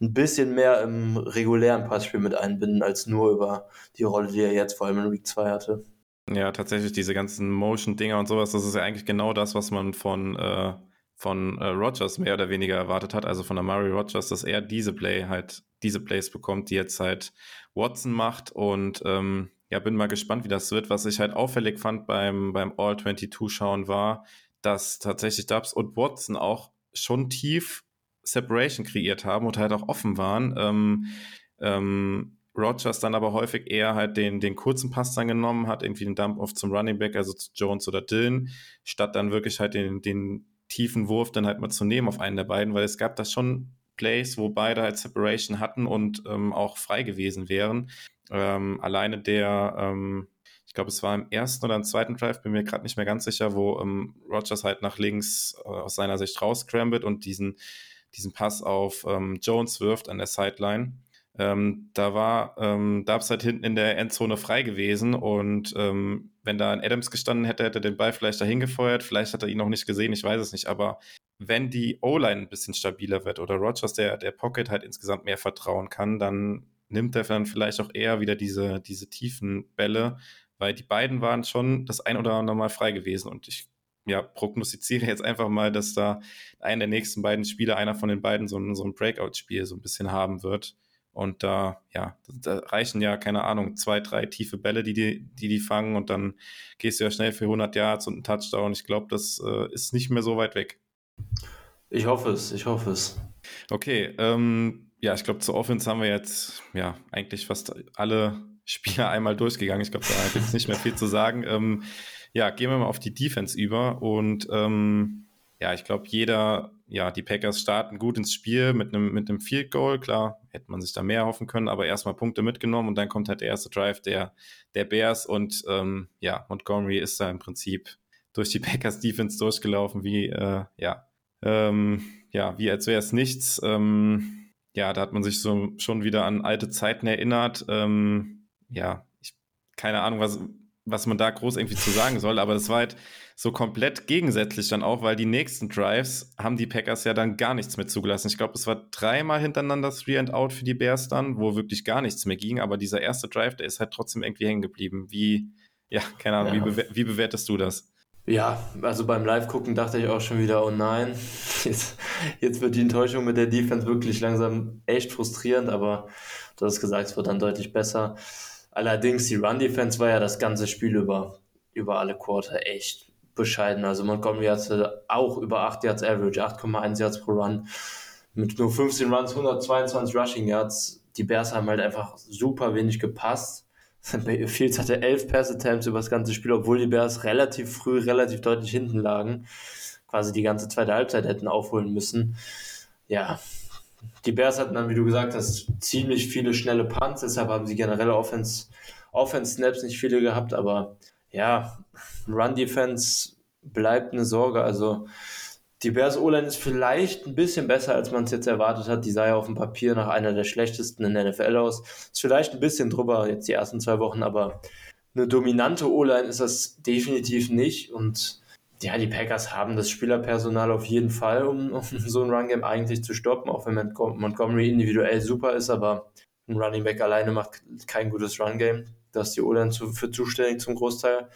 ein bisschen mehr im regulären Passspiel mit einbinden, als nur über die Rolle, die er jetzt vor allem in Week 2 hatte. Ja, tatsächlich, diese ganzen Motion-Dinger und sowas, das ist ja eigentlich genau das, was man von, äh, von äh, Rogers mehr oder weniger erwartet hat, also von Amari Rogers, dass er diese Play halt, diese Plays bekommt, die jetzt halt Watson macht und ähm, ja, bin mal gespannt, wie das wird. Was ich halt auffällig fand beim, beim All-22-Schauen war, dass tatsächlich Dubs und Watson auch schon tief Separation kreiert haben und halt auch offen waren. Ähm, ähm, Rogers dann aber häufig eher halt den, den kurzen Pass dann genommen hat, irgendwie den Dump-Off zum Running Back, also zu Jones oder Dylan, statt dann wirklich halt den, den tiefen Wurf dann halt mal zu nehmen auf einen der beiden, weil es gab da schon Plays, wo beide halt Separation hatten und ähm, auch frei gewesen wären. Ähm, alleine der, ähm, ich glaube, es war im ersten oder im zweiten Drive, bin mir gerade nicht mehr ganz sicher, wo ähm, Rogers halt nach links äh, aus seiner Sicht rausscrambled und diesen diesen Pass auf ähm, Jones wirft an der Sideline. Ähm, da war ähm, halt hinten in der Endzone frei gewesen und ähm, wenn da ein Adams gestanden hätte, hätte er den Ball vielleicht dahin gefeuert, vielleicht hat er ihn noch nicht gesehen, ich weiß es nicht, aber wenn die O-Line ein bisschen stabiler wird oder Rogers der, der Pocket halt insgesamt mehr vertrauen kann, dann nimmt er dann vielleicht auch eher wieder diese, diese tiefen Bälle, weil die beiden waren schon das ein oder andere Mal frei gewesen. Und ich ja, prognostiziere jetzt einfach mal, dass da einer der nächsten beiden Spiele, einer von den beiden, so ein, so ein Breakout-Spiel so ein bisschen haben wird. Und da, ja, da reichen ja, keine Ahnung, zwei, drei tiefe Bälle, die die, die, die fangen und dann gehst du ja schnell für 100 Yards und einen Touchdown. Ich glaube, das äh, ist nicht mehr so weit weg. Ich hoffe es, ich hoffe es. Okay, ähm, ja, ich glaube, zur Offense haben wir jetzt, ja, eigentlich fast alle Spieler einmal durchgegangen. Ich glaube, da gibt es nicht mehr viel zu sagen. Ähm, ja, gehen wir mal auf die Defense über und ähm, ja, ich glaube, jeder, ja, die Packers starten gut ins Spiel mit einem mit Field Goal. Klar, hätte man sich da mehr hoffen können, aber erstmal Punkte mitgenommen und dann kommt halt der erste Drive der, der Bears und ähm, ja, Montgomery ist da im Prinzip durch die Packers Defense durchgelaufen, wie, äh, ja, ähm, ja, wie als wäre es nichts. Ähm, ja, da hat man sich so schon wieder an alte Zeiten erinnert. Ähm, ja, ich, keine Ahnung, was, was man da groß irgendwie zu sagen soll, aber es war halt so komplett gegensätzlich dann auch, weil die nächsten Drives haben die Packers ja dann gar nichts mehr zugelassen. Ich glaube, es war dreimal hintereinander Three and Out für die Bears dann, wo wirklich gar nichts mehr ging, aber dieser erste Drive, der ist halt trotzdem irgendwie hängen geblieben. Wie, ja, keine Ahnung, ja. Wie, bewer wie bewertest du das? Ja, also beim Live-Gucken dachte ich auch schon wieder, oh nein, jetzt, jetzt wird die Enttäuschung mit der Defense wirklich langsam echt frustrierend, aber du hast gesagt, es wird dann deutlich besser. Allerdings, die Run-Defense war ja das ganze Spiel über, über alle Quarter echt bescheiden. Also Montgomery hatte auch über 8 Yards Average, 8,1 Yards pro Run. Mit nur 15 Runs, 122 Rushing Yards. Die Bears haben halt einfach super wenig gepasst. Fields hatte 11 Pass-Attempts über das ganze Spiel, obwohl die Bears relativ früh, relativ deutlich hinten lagen. Quasi die ganze zweite Halbzeit hätten aufholen müssen. Ja, die Bears hatten dann, wie du gesagt hast, ziemlich viele schnelle Punts, deshalb haben sie generelle Offense, Offense Snaps nicht viele gehabt, aber ja, Run Defense bleibt eine Sorge. Also die Bears O-Line ist vielleicht ein bisschen besser, als man es jetzt erwartet hat. Die sah ja auf dem Papier nach einer der schlechtesten in der NFL aus. Ist vielleicht ein bisschen drüber jetzt die ersten zwei Wochen, aber eine dominante O-Line ist das definitiv nicht und ja, die Packers haben das Spielerpersonal auf jeden Fall, um, um so ein Run-Game eigentlich zu stoppen, auch wenn Montgomery individuell super ist, aber ein Running Back alleine macht kein gutes Run-Game. Da ist die O-Line zu, für zuständig zum Großteil.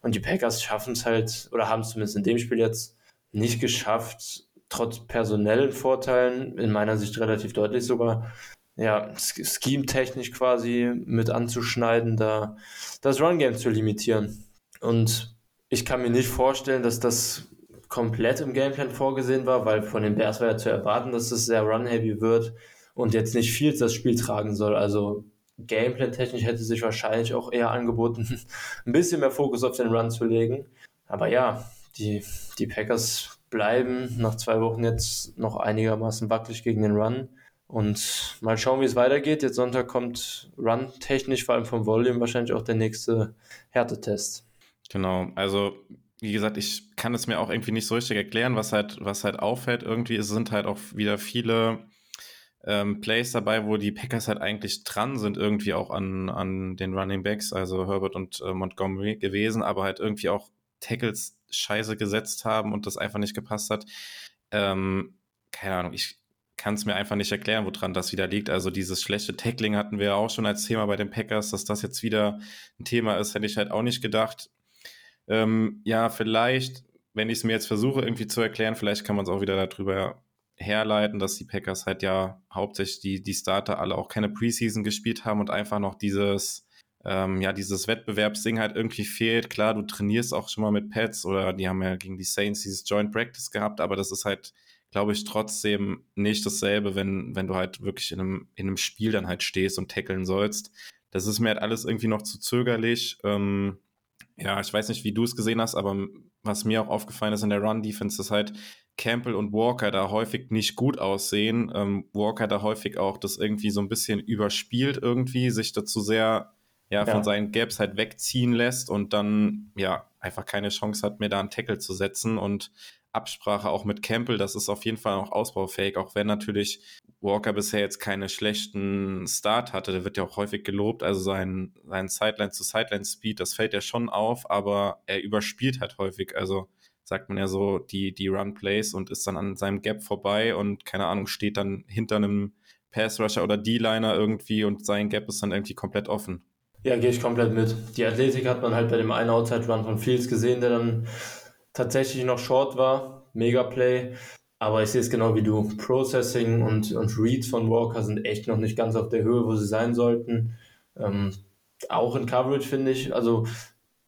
Und die Packers schaffen es halt, oder haben es zumindest in dem Spiel jetzt nicht geschafft, trotz personellen Vorteilen, in meiner Sicht relativ deutlich sogar, ja, scheme-technisch quasi mit anzuschneiden, da das Run-Game zu limitieren. Und ich kann mir nicht vorstellen, dass das komplett im Gameplan vorgesehen war, weil von den Bears war ja zu erwarten, dass es sehr run-heavy wird und jetzt nicht viel das Spiel tragen soll. Also Gameplan-technisch hätte sich wahrscheinlich auch eher angeboten, ein bisschen mehr Fokus auf den Run zu legen. Aber ja, die, die Packers bleiben nach zwei Wochen jetzt noch einigermaßen wackelig gegen den Run. Und mal schauen, wie es weitergeht. Jetzt Sonntag kommt Run-technisch, vor allem vom Volume, wahrscheinlich auch der nächste Härtetest. Genau, also wie gesagt, ich kann es mir auch irgendwie nicht so richtig erklären, was halt, was halt auffällt. Irgendwie sind halt auch wieder viele ähm, Plays dabei, wo die Packers halt eigentlich dran sind, irgendwie auch an, an den Running Backs, also Herbert und äh, Montgomery gewesen, aber halt irgendwie auch Tackles scheiße gesetzt haben und das einfach nicht gepasst hat. Ähm, keine Ahnung, ich kann es mir einfach nicht erklären, woran das wieder liegt. Also dieses schlechte Tackling hatten wir auch schon als Thema bei den Packers, dass das jetzt wieder ein Thema ist, hätte ich halt auch nicht gedacht. Ähm, ja, vielleicht, wenn ich es mir jetzt versuche irgendwie zu erklären, vielleicht kann man es auch wieder darüber herleiten, dass die Packers halt ja hauptsächlich die, die Starter alle auch keine Preseason gespielt haben und einfach noch dieses, ähm, ja, dieses Wettbewerbsding halt irgendwie fehlt. Klar, du trainierst auch schon mal mit Pets oder die haben ja gegen die Saints dieses Joint Practice gehabt, aber das ist halt, glaube ich, trotzdem nicht dasselbe, wenn, wenn du halt wirklich in einem, in einem Spiel dann halt stehst und tackeln sollst. Das ist mir halt alles irgendwie noch zu zögerlich. Ähm, ja, ich weiß nicht, wie du es gesehen hast, aber was mir auch aufgefallen ist in der Run-Defense, ist halt Campbell und Walker da häufig nicht gut aussehen. Ähm, Walker da häufig auch das irgendwie so ein bisschen überspielt irgendwie, sich dazu sehr ja, ja, von seinen Gaps halt wegziehen lässt und dann ja einfach keine Chance hat, mir da einen Tackle zu setzen und Absprache auch mit Campbell, das ist auf jeden Fall noch ausbaufähig, auch wenn natürlich Walker bisher jetzt keine schlechten Start hatte, der wird ja auch häufig gelobt, also sein, sein Sideline-zu-Sideline-Speed, das fällt ja schon auf, aber er überspielt halt häufig, also sagt man ja so, die, die Run-Plays und ist dann an seinem Gap vorbei und keine Ahnung, steht dann hinter einem Pass-Rusher oder D-Liner irgendwie und sein Gap ist dann irgendwie komplett offen. Ja, gehe ich komplett mit. Die Athletik hat man halt bei dem einen Outside-Run von Fields gesehen, der dann tatsächlich noch short war. Mega Play. Aber ich sehe es genau wie du. Processing und, und Reads von Walker sind echt noch nicht ganz auf der Höhe, wo sie sein sollten. Ähm, auch in Coverage finde ich. Also,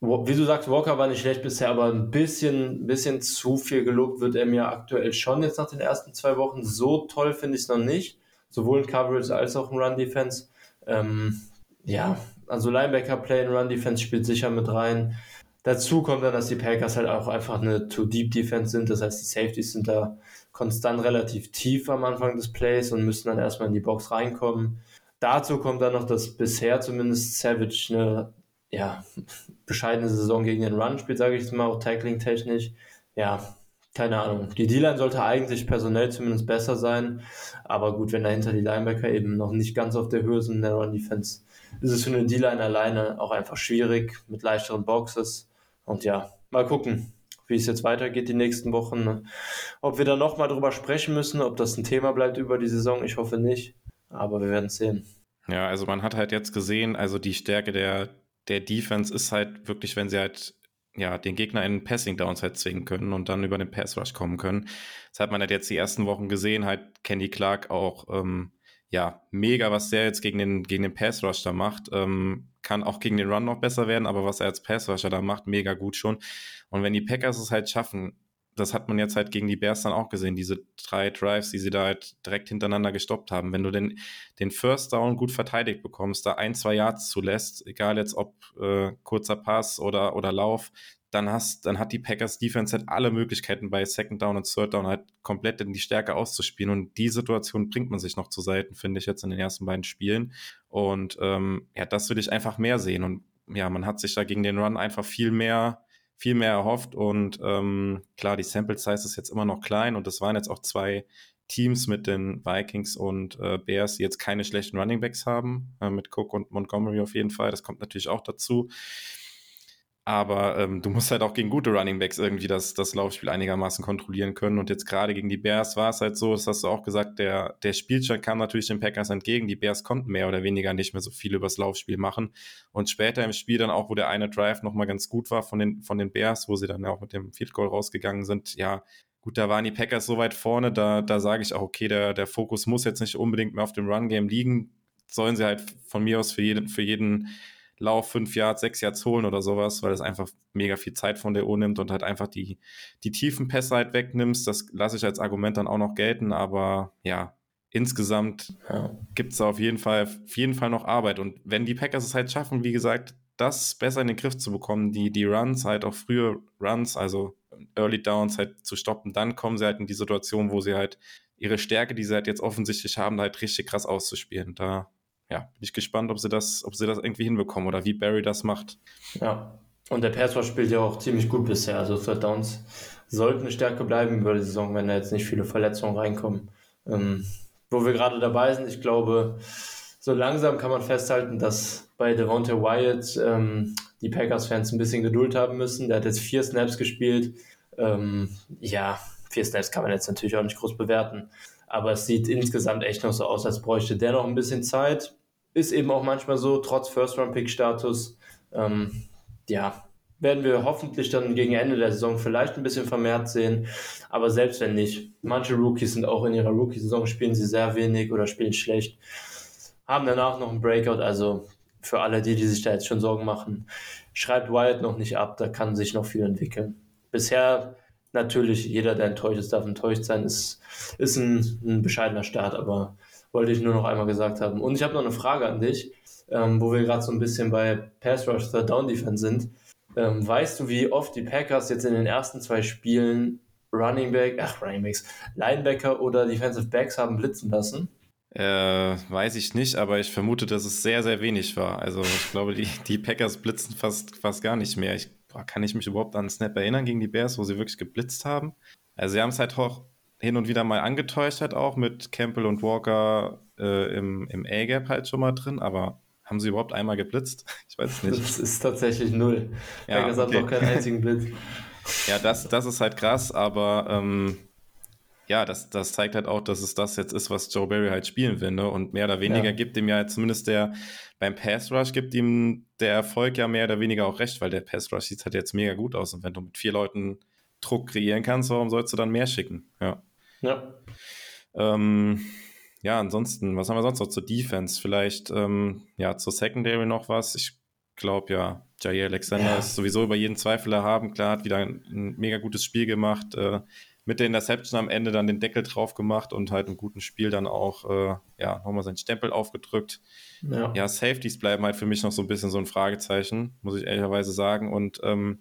wie du sagst, Walker war nicht schlecht bisher, aber ein bisschen, bisschen zu viel gelobt wird er mir aktuell schon jetzt nach den ersten zwei Wochen. So toll finde ich es noch nicht. Sowohl in Coverage als auch in Run Defense. Ähm, ja, also Linebacker Play in Run Defense spielt sicher mit rein. Dazu kommt dann, dass die Packers halt auch einfach eine Too-Deep-Defense sind. Das heißt, die Safeties sind da konstant relativ tief am Anfang des Plays und müssen dann erstmal in die Box reinkommen. Dazu kommt dann noch, dass bisher zumindest Savage eine ja, bescheidene Saison gegen den Run spielt, sage ich jetzt mal, auch tackling-technisch. Ja, keine Ahnung. Die D-Line sollte eigentlich personell zumindest besser sein. Aber gut, wenn dahinter die Linebacker eben noch nicht ganz auf der Höhe sind in der Run-Defense, ist es für eine D-Line alleine auch einfach schwierig mit leichteren Boxes. Und ja, mal gucken, wie es jetzt weitergeht die nächsten Wochen. Ob wir da nochmal drüber sprechen müssen, ob das ein Thema bleibt über die Saison, ich hoffe nicht. Aber wir werden sehen. Ja, also man hat halt jetzt gesehen, also die Stärke der, der Defense ist halt wirklich, wenn sie halt ja, den Gegner in Passing Downs halt zwingen können und dann über den Pass Rush kommen können. Das hat man halt jetzt die ersten Wochen gesehen, halt Candy Clark auch, ähm, ja, mega, was der jetzt gegen den, gegen den Pass Rush da macht. Ähm, kann auch gegen den Run noch besser werden, aber was er als Pass Rusher da macht, mega gut schon. Und wenn die Packers es halt schaffen, das hat man jetzt halt gegen die Bears dann auch gesehen, diese drei Drives, die sie da halt direkt hintereinander gestoppt haben. Wenn du den, den First Down gut verteidigt bekommst, da ein, zwei Yards zulässt, egal jetzt ob äh, kurzer Pass oder, oder Lauf, dann hast, dann hat die Packers Defense halt alle Möglichkeiten bei Second Down und Third Down halt komplett in die Stärke auszuspielen. Und die Situation bringt man sich noch zu Seiten, finde ich jetzt in den ersten beiden Spielen. Und ähm, ja, das würde ich einfach mehr sehen. Und ja, man hat sich da gegen den Run einfach viel mehr viel mehr erhofft und ähm, klar, die Sample Size ist jetzt immer noch klein und das waren jetzt auch zwei Teams mit den Vikings und äh, Bears, die jetzt keine schlechten Running Backs haben, äh, mit Cook und Montgomery auf jeden Fall, das kommt natürlich auch dazu. Aber ähm, du musst halt auch gegen gute Running Backs irgendwie das, das Laufspiel einigermaßen kontrollieren können. Und jetzt gerade gegen die Bears war es halt so, das hast du auch gesagt, der, der Spielstand kam natürlich den Packers entgegen. Die Bears konnten mehr oder weniger nicht mehr so viel übers Laufspiel machen. Und später im Spiel dann auch, wo der eine Drive nochmal ganz gut war von den, von den Bears, wo sie dann auch mit dem Field Goal rausgegangen sind, ja, gut, da waren die Packers so weit vorne, da, da sage ich auch, okay, der, der Fokus muss jetzt nicht unbedingt mehr auf dem Run-Game liegen. Sollen sie halt von mir aus für jeden, für jeden Lauf fünf Yards, sechs Yards holen oder sowas, weil es einfach mega viel Zeit von der Uhr nimmt und halt einfach die, die tiefen Pässe halt wegnimmst. Das lasse ich als Argument dann auch noch gelten, aber ja, insgesamt ja. gibt es auf jeden Fall, auf jeden Fall noch Arbeit. Und wenn die Packers es halt schaffen, wie gesagt, das besser in den Griff zu bekommen, die, die Runs, halt auch frühe Runs, also Early Downs halt zu stoppen, dann kommen sie halt in die Situation, wo sie halt ihre Stärke, die sie halt jetzt offensichtlich haben, halt richtig krass auszuspielen. Da ja, bin ich gespannt, ob sie das, ob sie das irgendwie hinbekommen oder wie Barry das macht. Ja. Und der Pass spielt ja auch ziemlich gut bisher. Also Third Downs sollten eine Stärke bleiben über die Saison, wenn da jetzt nicht viele Verletzungen reinkommen. Ähm, wo wir gerade dabei sind, ich glaube, so langsam kann man festhalten, dass bei Devontae Wyatt ähm, die Packers-Fans ein bisschen Geduld haben müssen. Der hat jetzt vier Snaps gespielt. Ähm, ja, vier Snaps kann man jetzt natürlich auch nicht groß bewerten. Aber es sieht insgesamt echt noch so aus, als bräuchte der noch ein bisschen Zeit. Ist eben auch manchmal so, trotz First-Round-Pick-Status. Ähm, ja, werden wir hoffentlich dann gegen Ende der Saison vielleicht ein bisschen vermehrt sehen. Aber selbst wenn nicht, manche Rookies sind auch in ihrer Rookie-Saison, spielen sie sehr wenig oder spielen schlecht, haben danach noch einen Breakout. Also für alle die, die sich da jetzt schon Sorgen machen, schreibt Wyatt noch nicht ab, da kann sich noch viel entwickeln. Bisher natürlich, jeder, der enttäuscht ist, darf enttäuscht sein, ist, ist ein, ein bescheidener Start, aber wollte ich nur noch einmal gesagt haben. Und ich habe noch eine Frage an dich, ähm, wo wir gerade so ein bisschen bei Pass Rush Third Down Defense sind. Ähm, weißt du, wie oft die Packers jetzt in den ersten zwei Spielen Running Back, ach Running Backs, Linebacker oder Defensive Backs haben blitzen lassen? Äh, weiß ich nicht, aber ich vermute, dass es sehr, sehr wenig war. Also ich glaube, die, die Packers blitzen fast, fast gar nicht mehr. Ich boah, kann ich mich überhaupt an Snap erinnern gegen die Bears, wo sie wirklich geblitzt haben? Also sie haben es halt auch hin und wieder mal angetäuscht halt auch mit Campbell und Walker äh, im, im A-Gap halt schon mal drin, aber haben sie überhaupt einmal geblitzt? Ich weiß es nicht. Das ist tatsächlich null. Ja, Packers okay. hat noch keinen einzigen Blitz. Ja, das, das ist halt krass, aber ähm, ja, das, das zeigt halt auch, dass es das jetzt ist, was Joe Barry halt spielen will. Ne? Und mehr oder weniger ja. gibt ihm ja zumindest der, beim Pass Rush gibt ihm der Erfolg ja mehr oder weniger auch recht, weil der Pass Rush sieht halt jetzt mega gut aus. Und wenn du mit vier Leuten Druck kreieren kannst, warum sollst du dann mehr schicken? Ja. Ja. Ähm, ja, ansonsten, was haben wir sonst noch zur Defense? Vielleicht, ähm, ja, zur Secondary noch was. Ich glaube ja, Jair Alexander ja. ist sowieso über jeden Zweifel erhaben. Klar, hat wieder ein, ein mega gutes Spiel gemacht. Äh, mit der Interception am Ende dann den Deckel drauf gemacht und halt im guten Spiel dann auch äh, ja, nochmal seinen Stempel aufgedrückt. Ja. ja, Safeties bleiben halt für mich noch so ein bisschen so ein Fragezeichen, muss ich ehrlicherweise sagen. Und ähm,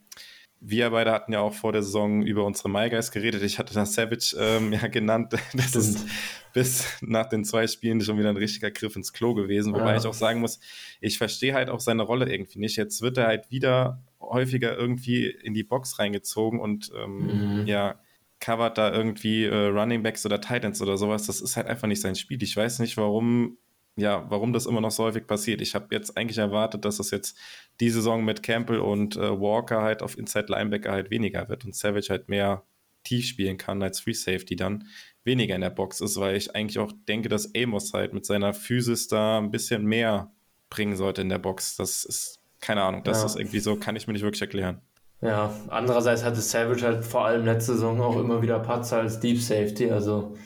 wir beide hatten ja auch vor der Saison über unsere MyGuys geredet. Ich hatte das Savage ähm, ja genannt. Das ist bis nach den zwei Spielen schon wieder ein richtiger Griff ins Klo gewesen. Wobei ja. ich auch sagen muss, ich verstehe halt auch seine Rolle irgendwie nicht. Jetzt wird er halt wieder häufiger irgendwie in die Box reingezogen und ähm, mhm. ja, covert da irgendwie äh, Running Backs oder Titans oder sowas. Das ist halt einfach nicht sein Spiel. Ich weiß nicht, warum, ja, warum das immer noch so häufig passiert. Ich habe jetzt eigentlich erwartet, dass das jetzt die Saison mit Campbell und äh, Walker halt auf Inside Linebacker halt weniger wird und Savage halt mehr tief spielen kann als Free Safety dann weniger in der Box ist, weil ich eigentlich auch denke, dass Amos halt mit seiner Physis da ein bisschen mehr bringen sollte in der Box. Das ist, keine Ahnung, das ja. ist irgendwie so, kann ich mir nicht wirklich erklären. Ja, andererseits hatte Savage halt vor allem letzte Saison auch immer wieder Patzer als Deep Safety. Also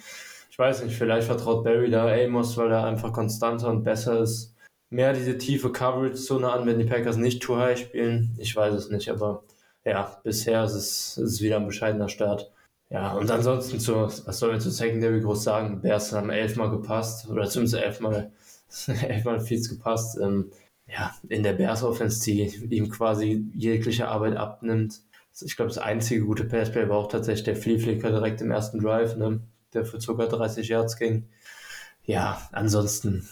weiß nicht, vielleicht vertraut Barry da Amos, weil er einfach konstanter und besser ist. Mehr diese tiefe Coverage-Zone an, wenn die Packers nicht too high spielen. Ich weiß es nicht, aber ja, bisher ist es, ist es wieder ein bescheidener Start. Ja, und ansonsten zu, was sollen wir zu Secondary groß sagen? Bears haben elfmal gepasst, oder zumindest elfmal, elfmal viel gepasst. Ähm, ja, in der Bears Offense, die ihm quasi jegliche Arbeit abnimmt. Ich glaube, das einzige gute Passplay war auch tatsächlich der Flea-Flicker direkt im ersten Drive, ne, der für ca. 30 Yards ging. Ja, ansonsten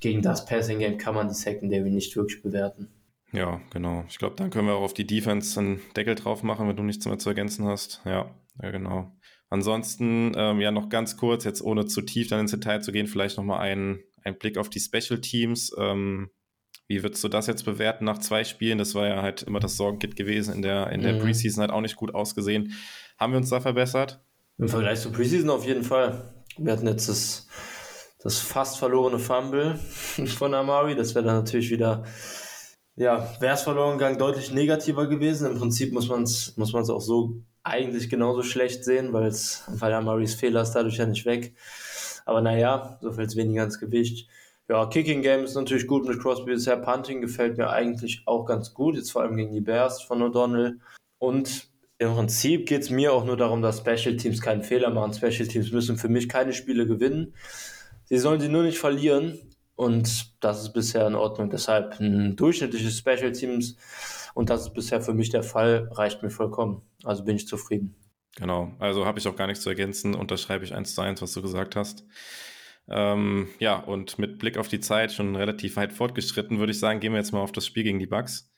gegen das Passing Game kann man die Secondary nicht wirklich bewerten. Ja, genau. Ich glaube, dann können wir auch auf die Defense einen Deckel drauf machen, wenn du nichts mehr zu ergänzen hast. Ja, ja, genau. Ansonsten, ähm, ja, noch ganz kurz, jetzt ohne zu tief dann ins Detail zu gehen, vielleicht nochmal ein, ein Blick auf die Special Teams. Ähm, wie würdest du das jetzt bewerten nach zwei Spielen? Das war ja halt immer das Sorgenkit gewesen. In der, in der mhm. Preseason hat auch nicht gut ausgesehen. Haben wir uns da verbessert? Im Vergleich zur Preseason auf jeden Fall. Wir hatten jetzt das, das fast verlorene Fumble von Amari. Das wäre dann natürlich wieder, ja, wäre es verloren gegangen, deutlich negativer gewesen. Im Prinzip muss man es muss man's auch so eigentlich genauso schlecht sehen, weil es, weil Amaris Fehler ist dadurch ja nicht weg. Aber naja, so fällt es weniger ins Gewicht. Ja, Kicking Game ist natürlich gut mit Crosby bisher. Punting gefällt mir eigentlich auch ganz gut, jetzt vor allem gegen die Bears von O'Donnell. Und im Prinzip geht es mir auch nur darum, dass Special Teams keinen Fehler machen. Special Teams müssen für mich keine Spiele gewinnen. Sie sollen sie nur nicht verlieren. Und das ist bisher in Ordnung. Deshalb ein durchschnittliches Special Teams und das ist bisher für mich der Fall, reicht mir vollkommen. Also bin ich zufrieden. Genau, also habe ich auch gar nichts zu ergänzen, unterschreibe ich eins zu eins, was du gesagt hast. Ähm, ja, und mit Blick auf die Zeit schon relativ weit fortgeschritten, würde ich sagen, gehen wir jetzt mal auf das Spiel gegen die Bucks.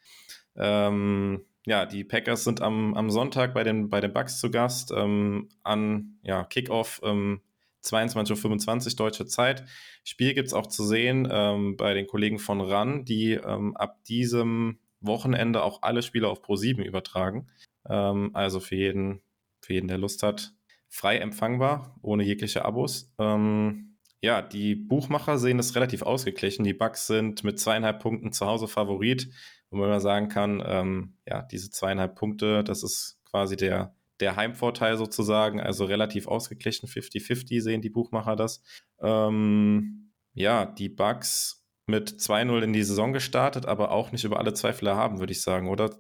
Ähm, ja, die Packers sind am, am Sonntag bei den, bei den Bucks zu Gast ähm, an ja, Kickoff ähm, 22.25 Uhr deutsche Zeit. Spiel gibt es auch zu sehen ähm, bei den Kollegen von RAN, die ähm, ab diesem Wochenende auch alle Spiele auf Pro7 übertragen. Ähm, also für jeden, für jeden, der Lust hat, frei empfangbar, ohne jegliche Abos. Ähm, ja, die Buchmacher sehen es relativ ausgeglichen. Die Bugs sind mit zweieinhalb Punkten zu Hause Favorit, wo man mal sagen kann, ähm, ja, diese zweieinhalb Punkte, das ist quasi der, der Heimvorteil sozusagen, also relativ ausgeglichen, 50-50 sehen die Buchmacher das. Ähm, ja, die Bugs mit 2-0 in die Saison gestartet, aber auch nicht über alle Zweifel erhaben, würde ich sagen, oder?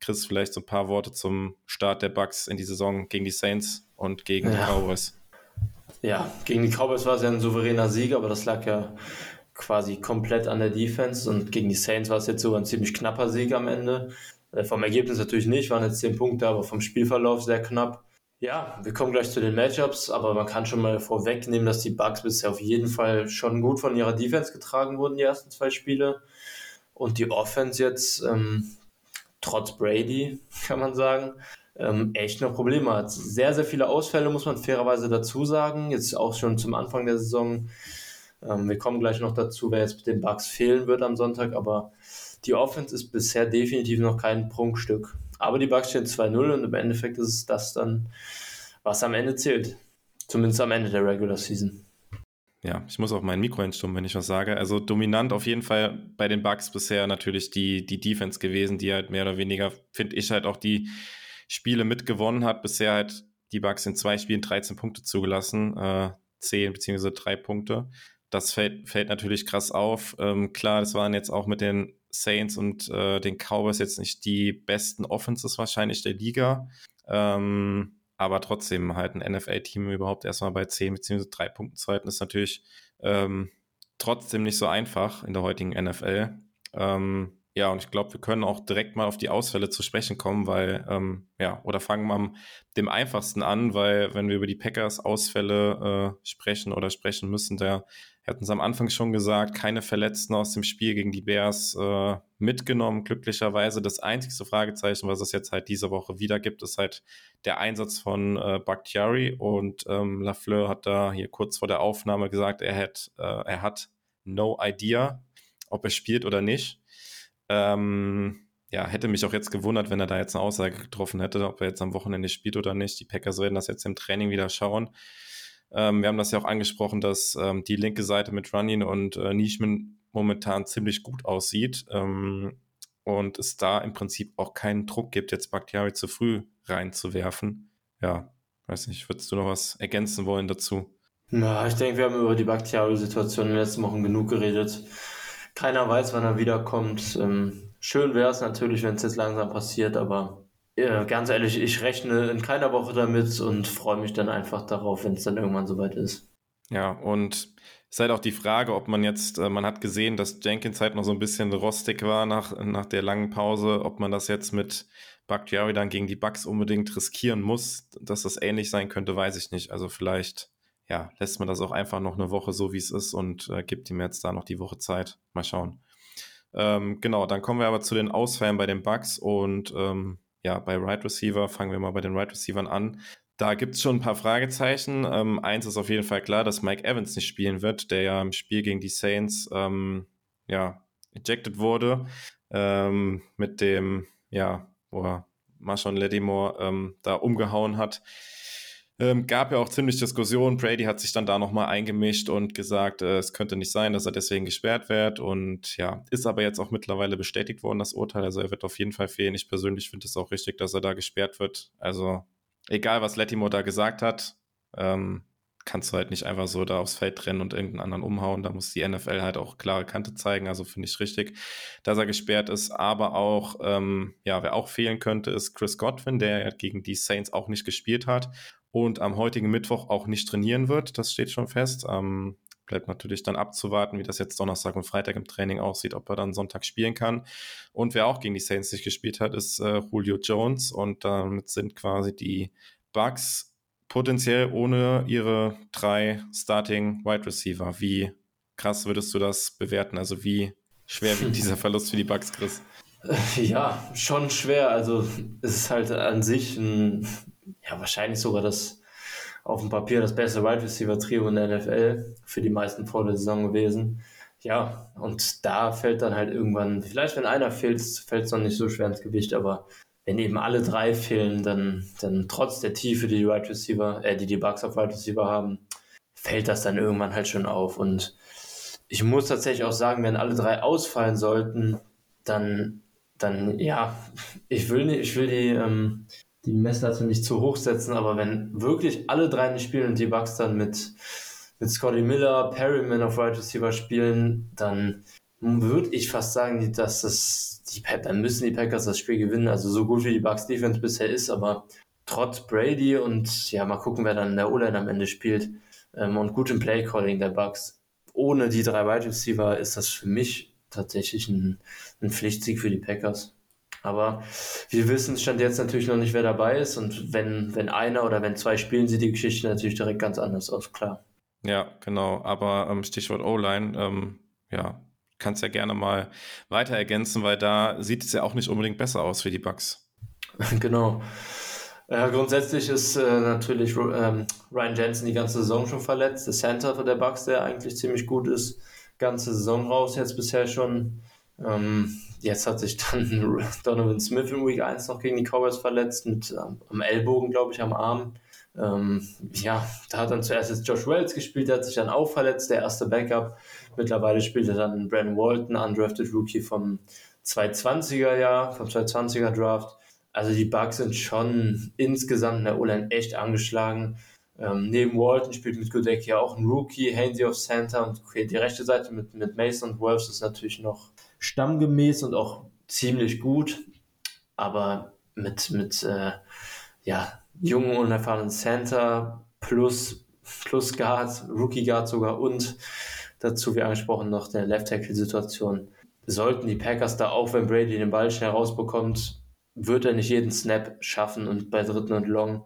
Chris, vielleicht so ein paar Worte zum Start der Bucks in die Saison gegen die Saints und gegen ja. die Cowboys. Ja, gegen die Cowboys war es ja ein souveräner Sieg, aber das lag ja quasi komplett an der Defense und gegen die Saints war es jetzt sogar ein ziemlich knapper Sieg am Ende. Äh, vom Ergebnis natürlich nicht, waren jetzt 10 Punkte, aber vom Spielverlauf sehr knapp. Ja, wir kommen gleich zu den Matchups, aber man kann schon mal vorwegnehmen, dass die Bucks bisher auf jeden Fall schon gut von ihrer Defense getragen wurden, die ersten zwei Spiele. Und die Offense jetzt, ähm, trotz Brady, kann man sagen, ähm, echt noch Probleme hat. Sehr, sehr viele Ausfälle, muss man fairerweise dazu sagen. Jetzt auch schon zum Anfang der Saison. Ähm, wir kommen gleich noch dazu, wer jetzt mit den Bucks fehlen wird am Sonntag, aber die Offense ist bisher definitiv noch kein Prunkstück. Aber die Bucks stehen 2-0 und im Endeffekt ist es das dann, was am Ende zählt. Zumindest am Ende der Regular Season. Ja, ich muss auch mein Mikro entstummen, wenn ich was sage. Also dominant auf jeden Fall bei den Bucks bisher natürlich die, die Defense gewesen, die halt mehr oder weniger, finde ich, halt auch die Spiele mitgewonnen hat. Bisher halt die Bucks in zwei Spielen 13 Punkte zugelassen, äh, 10 beziehungsweise 3 Punkte. Das fällt, fällt natürlich krass auf. Ähm, klar, das waren jetzt auch mit den Saints und äh, den Cowboys jetzt nicht die besten Offenses wahrscheinlich der Liga. Ähm, aber trotzdem halt ein NFL-Team überhaupt erstmal bei 10 bzw. 3 Punkten zu halten, ist natürlich ähm, trotzdem nicht so einfach in der heutigen NFL. Ähm, ja, und ich glaube, wir können auch direkt mal auf die Ausfälle zu sprechen kommen, weil, ähm, ja, oder fangen wir am dem einfachsten an, weil wenn wir über die Packers Ausfälle äh, sprechen oder sprechen müssen, da Wir hatten es am Anfang schon gesagt, keine Verletzten aus dem Spiel gegen die Bears äh, mitgenommen, glücklicherweise. Das einzige Fragezeichen, was es jetzt halt diese Woche wieder gibt, ist halt der Einsatz von äh, Bakhtiari und ähm, Lafleur hat da hier kurz vor der Aufnahme gesagt, er hat, äh, er hat no idea, ob er spielt oder nicht. Ähm, ja, hätte mich auch jetzt gewundert, wenn er da jetzt eine Aussage getroffen hätte, ob er jetzt am Wochenende spielt oder nicht. Die Packers werden das jetzt im Training wieder schauen. Ähm, wir haben das ja auch angesprochen, dass ähm, die linke Seite mit Runyon und äh, Nishman momentan ziemlich gut aussieht ähm, und es da im Prinzip auch keinen Druck gibt, jetzt Bakhtiari zu früh reinzuwerfen. Ja, weiß nicht, würdest du noch was ergänzen wollen dazu? Na, ich denke, wir haben über die Bakhtiari-Situation in den letzten Wochen genug geredet. Keiner weiß, wann er wiederkommt. Ähm, schön wäre es natürlich, wenn es jetzt langsam passiert, aber ja, ganz ehrlich, ich rechne in keiner Woche damit und freue mich dann einfach darauf, wenn es dann irgendwann soweit ist. Ja, und es ist halt auch die Frage, ob man jetzt, äh, man hat gesehen, dass Jenkins halt noch so ein bisschen rostig war nach, nach der langen Pause, ob man das jetzt mit Bakhtiari dann gegen die Bucks unbedingt riskieren muss, dass das ähnlich sein könnte, weiß ich nicht. Also vielleicht, ja, lässt man das auch einfach noch eine Woche so, wie es ist und äh, gibt ihm jetzt da noch die Woche Zeit. Mal schauen. Ähm, genau, dann kommen wir aber zu den Ausfällen bei den Bucks und ähm, ja, bei Right Receiver, fangen wir mal bei den Right Receivern an. Da gibt es schon ein paar Fragezeichen. Ähm, eins ist auf jeden Fall klar, dass Mike Evans nicht spielen wird, der ja im Spiel gegen die Saints ähm, ja, ejected wurde. Ähm, mit dem, ja, wo er Marshawn Lattimore ähm, da umgehauen hat. Ähm, gab ja auch ziemlich Diskussionen. Brady hat sich dann da nochmal eingemischt und gesagt, äh, es könnte nicht sein, dass er deswegen gesperrt wird. Und ja, ist aber jetzt auch mittlerweile bestätigt worden, das Urteil. Also er wird auf jeden Fall fehlen. Ich persönlich finde es auch richtig, dass er da gesperrt wird. Also egal, was Lettimore da gesagt hat, ähm, kannst du halt nicht einfach so da aufs Feld rennen und irgendeinen anderen umhauen. Da muss die NFL halt auch klare Kante zeigen. Also finde ich richtig, dass er gesperrt ist. Aber auch, ähm, ja, wer auch fehlen könnte, ist Chris Godwin, der gegen die Saints auch nicht gespielt hat und am heutigen Mittwoch auch nicht trainieren wird. Das steht schon fest. Ähm, bleibt natürlich dann abzuwarten, wie das jetzt Donnerstag und Freitag im Training aussieht, ob er dann Sonntag spielen kann. Und wer auch gegen die Saints nicht gespielt hat, ist äh, Julio Jones. Und damit sind quasi die Bugs potenziell ohne ihre drei Starting Wide Receiver. Wie krass würdest du das bewerten? Also wie schwer wiegt dieser Verlust für die Bugs, Chris? Ja, schon schwer. Also es ist halt an sich ein ja, wahrscheinlich sogar das auf dem Papier das beste Wide Receiver Trio in der NFL für die meisten vor der Saison gewesen. Ja, und da fällt dann halt irgendwann, vielleicht wenn einer fehlt, fällt es noch nicht so schwer ins Gewicht, aber wenn eben alle drei fehlen, dann, dann trotz der Tiefe, die die Wide Receiver, äh, die die Bucks auf Wide Receiver haben, fällt das dann irgendwann halt schon auf. Und ich muss tatsächlich auch sagen, wenn alle drei ausfallen sollten, dann, dann ja, ich will ich will die, ähm, die Messlatte nicht zu hoch setzen, aber wenn wirklich alle drei nicht spielen und die Bucks dann mit, mit Scotty Miller, Perryman auf Right Receiver spielen, dann würde ich fast sagen, dass das, die, dann müssen die Packers das Spiel gewinnen. Also so gut wie die Bucks Defense bisher ist, aber trotz Brady und ja, mal gucken, wer dann in der O-Line am Ende spielt ähm, und gutem Play-Calling der Bucks. Ohne die drei Wide Receiver ist das für mich tatsächlich ein, ein Pflichtsieg für die Packers. Aber wir wissen stand jetzt natürlich noch nicht, wer dabei ist. Und wenn, wenn einer oder wenn zwei spielen, sieht die Geschichte natürlich direkt ganz anders aus, klar. Ja, genau. Aber ähm, Stichwort O-Line, ähm, ja, kannst ja gerne mal weiter ergänzen, weil da sieht es ja auch nicht unbedingt besser aus für die Bugs. genau. Ja, grundsätzlich ist äh, natürlich ähm, Ryan Jensen die ganze Saison schon verletzt. Der Center der Bugs, der eigentlich ziemlich gut ist, ganze Saison raus jetzt bisher schon. Ähm, jetzt hat sich dann Donovan Smith in Week 1 noch gegen die Cowboys verletzt, mit ähm, am Ellbogen, glaube ich, am Arm. Ähm, ja, da hat dann zuerst jetzt Josh Wells gespielt, der hat sich dann auch verletzt, der erste Backup. Mittlerweile spielt er dann Brandon Walton, undrafted Rookie vom 220er Jahr, vom 220er Draft. Also die Bugs sind schon insgesamt in der O-Line echt angeschlagen. Ähm, neben Walton spielt mit Godek ja auch ein Rookie, Hainsey of Center und die rechte Seite mit, mit Mason und Wolves ist natürlich noch stammgemäß und auch ziemlich gut, aber mit, mit äh, ja, jungen, unerfahrenen Center plus, plus Guard, Rookie Guard sogar und dazu, wie angesprochen, noch der Left Tackle-Situation. Sollten die Packers da auch, wenn Brady den Ball schnell rausbekommt, wird er nicht jeden Snap schaffen und bei dritten und Long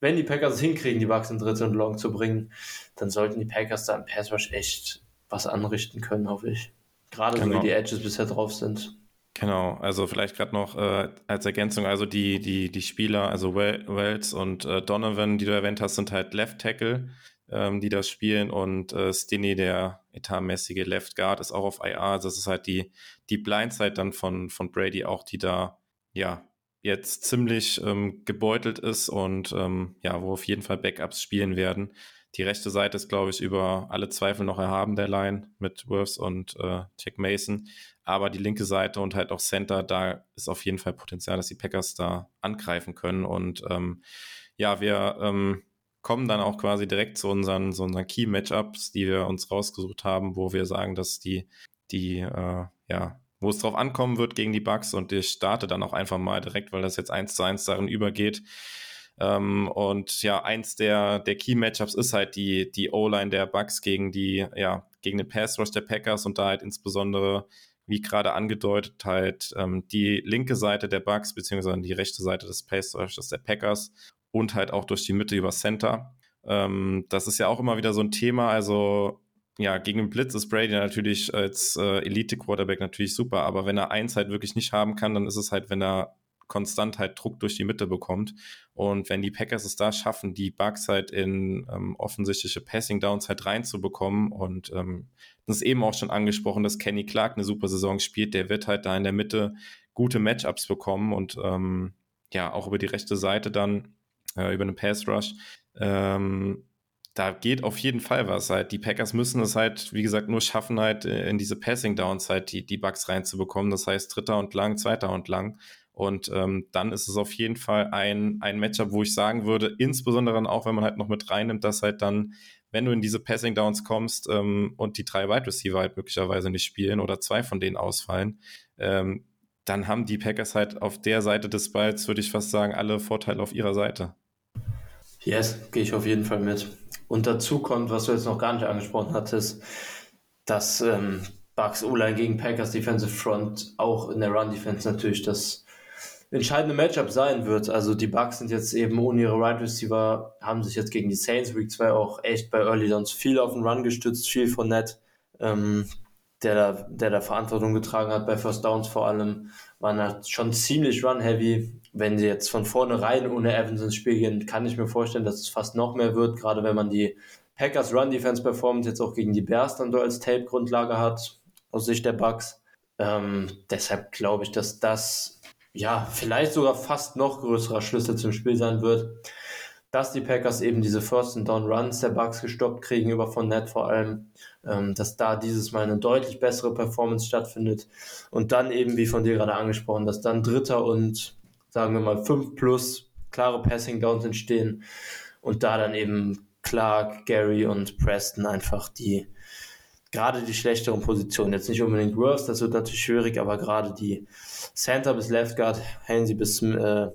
wenn die Packers es hinkriegen, die Bucks in dritte und long zu bringen, dann sollten die Packers da im Pass Rush echt was anrichten können, hoffe ich. Gerade genau. so wie die Edges bisher drauf sind. Genau, also vielleicht gerade noch äh, als Ergänzung, also die, die, die Spieler, also Wells und äh, Donovan, die du erwähnt hast, sind halt Left Tackle, ähm, die das spielen und äh, Stinney, der etatmäßige Left Guard, ist auch auf IR. Also das ist halt die, die Blindside dann von, von Brady auch, die da ja jetzt ziemlich ähm, gebeutelt ist und ähm, ja, wo auf jeden Fall Backups spielen werden. Die rechte Seite ist, glaube ich, über alle Zweifel noch erhaben, der Line mit Wirfs und äh, Jack Mason. Aber die linke Seite und halt auch Center, da ist auf jeden Fall Potenzial, dass die Packers da angreifen können. Und ähm, ja, wir ähm, kommen dann auch quasi direkt zu unseren, zu unseren Key-Matchups, die wir uns rausgesucht haben, wo wir sagen, dass die, die, äh, ja, wo es drauf ankommen wird gegen die Bugs und ich starte dann auch einfach mal direkt, weil das jetzt eins zu eins darin übergeht. Ähm, und ja, eins der, der Key-Matchups ist halt die, die O-Line der Bucks gegen die, ja, gegen den Pass-Rush der Packers und da halt insbesondere, wie gerade angedeutet, halt ähm, die linke Seite der Bucks beziehungsweise die rechte Seite des Pass-Rushes der Packers und halt auch durch die Mitte über Center. Ähm, das ist ja auch immer wieder so ein Thema, also ja, gegen den Blitz ist Brady natürlich als äh, Elite-Quarterback natürlich super, aber wenn er eins halt wirklich nicht haben kann, dann ist es halt, wenn er konstant halt Druck durch die Mitte bekommt. Und wenn die Packers es da schaffen, die Bugs halt in ähm, offensichtliche Passing Downs halt reinzubekommen und ähm, das ist eben auch schon angesprochen, dass Kenny Clark eine super Saison spielt, der wird halt da in der Mitte gute Matchups bekommen und ähm, ja, auch über die rechte Seite dann, äh, über einen Pass Rush. Ähm, da geht auf jeden Fall was. Halt. Die Packers müssen es halt, wie gesagt, nur schaffen, halt äh, in diese Passing Downs halt die, die Bugs reinzubekommen. Das heißt, dritter und lang, zweiter und lang. Und ähm, dann ist es auf jeden Fall ein, ein Matchup, wo ich sagen würde, insbesondere auch, wenn man halt noch mit reinnimmt, dass halt dann, wenn du in diese Passing Downs kommst ähm, und die drei Wide Receiver halt möglicherweise nicht spielen oder zwei von denen ausfallen, ähm, dann haben die Packers halt auf der Seite des Balls, würde ich fast sagen, alle Vorteile auf ihrer Seite. Yes, gehe ich auf jeden Fall mit. Und dazu kommt, was du jetzt noch gar nicht angesprochen hattest, dass ähm, Bucks O-Line gegen Packers Defensive Front auch in der Run Defense natürlich das entscheidende Matchup sein wird. Also die Bucks sind jetzt eben ohne ihre Right Receiver, haben sich jetzt gegen die Saints Week 2 auch echt bei Early Downs viel auf den Run gestützt, viel von Net, ähm, der, da, der da Verantwortung getragen hat bei First Downs vor allem, waren halt schon ziemlich run-heavy. Wenn sie jetzt von vornherein ohne Evans ins Spiel gehen, kann ich mir vorstellen, dass es fast noch mehr wird, gerade wenn man die Packers Run Defense Performance jetzt auch gegen die Bears dann so als Tape-Grundlage hat, aus Sicht der Bucks. Ähm, deshalb glaube ich, dass das ja, vielleicht sogar fast noch größerer Schlüssel zum Spiel sein wird, dass die Packers eben diese First and Down Runs der Bucks gestoppt kriegen, über von Net vor allem, ähm, dass da dieses Mal eine deutlich bessere Performance stattfindet. Und dann eben, wie von dir gerade angesprochen, dass dann Dritter und sagen wir mal 5 plus klare Passing Downs entstehen und da dann eben Clark, Gary und Preston einfach die gerade die schlechteren Positionen, jetzt nicht unbedingt Worst, das wird natürlich schwierig, aber gerade die Center bis Left Guard, Hainsey bis, äh,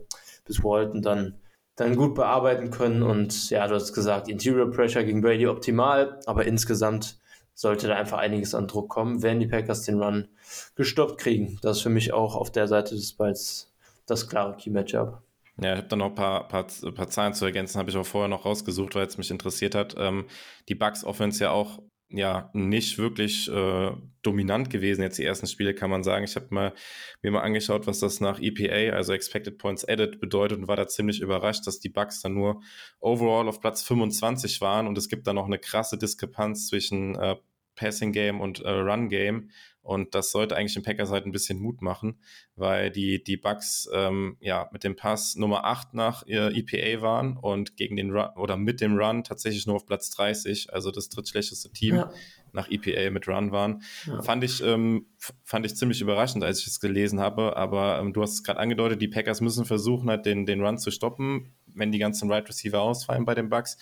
bis Walton dann, dann gut bearbeiten können und ja, du hast gesagt, Interior Pressure gegen Brady optimal, aber insgesamt sollte da einfach einiges an Druck kommen, wenn die Packers den Run gestoppt kriegen. Das ist für mich auch auf der Seite des Balls das klare Key-Matchup. Ja, ich habe da noch ein paar, paar, paar Zahlen zu ergänzen, habe ich auch vorher noch rausgesucht, weil es mich interessiert hat. Ähm, die Bucks Offense ja auch ja nicht wirklich äh, dominant gewesen jetzt die ersten Spiele, kann man sagen. Ich habe mal, mir mal angeschaut, was das nach EPA, also Expected Points Added, bedeutet und war da ziemlich überrascht, dass die Bucks dann nur overall auf Platz 25 waren und es gibt da noch eine krasse Diskrepanz zwischen äh, Passing Game und äh, Run Game. Und das sollte eigentlich den Packers halt ein bisschen Mut machen, weil die, die Bucks ähm, ja mit dem Pass Nummer 8 nach äh, EPA waren und gegen den Run oder mit dem Run tatsächlich nur auf Platz 30, also das drittschlechteste Team ja. nach EPA mit Run waren. Ja. Fand ich, ähm, fand ich ziemlich überraschend, als ich es gelesen habe. Aber ähm, du hast es gerade angedeutet, die Packers müssen versuchen, halt den, den Run zu stoppen, wenn die ganzen Right Receiver ausfallen bei den Bucks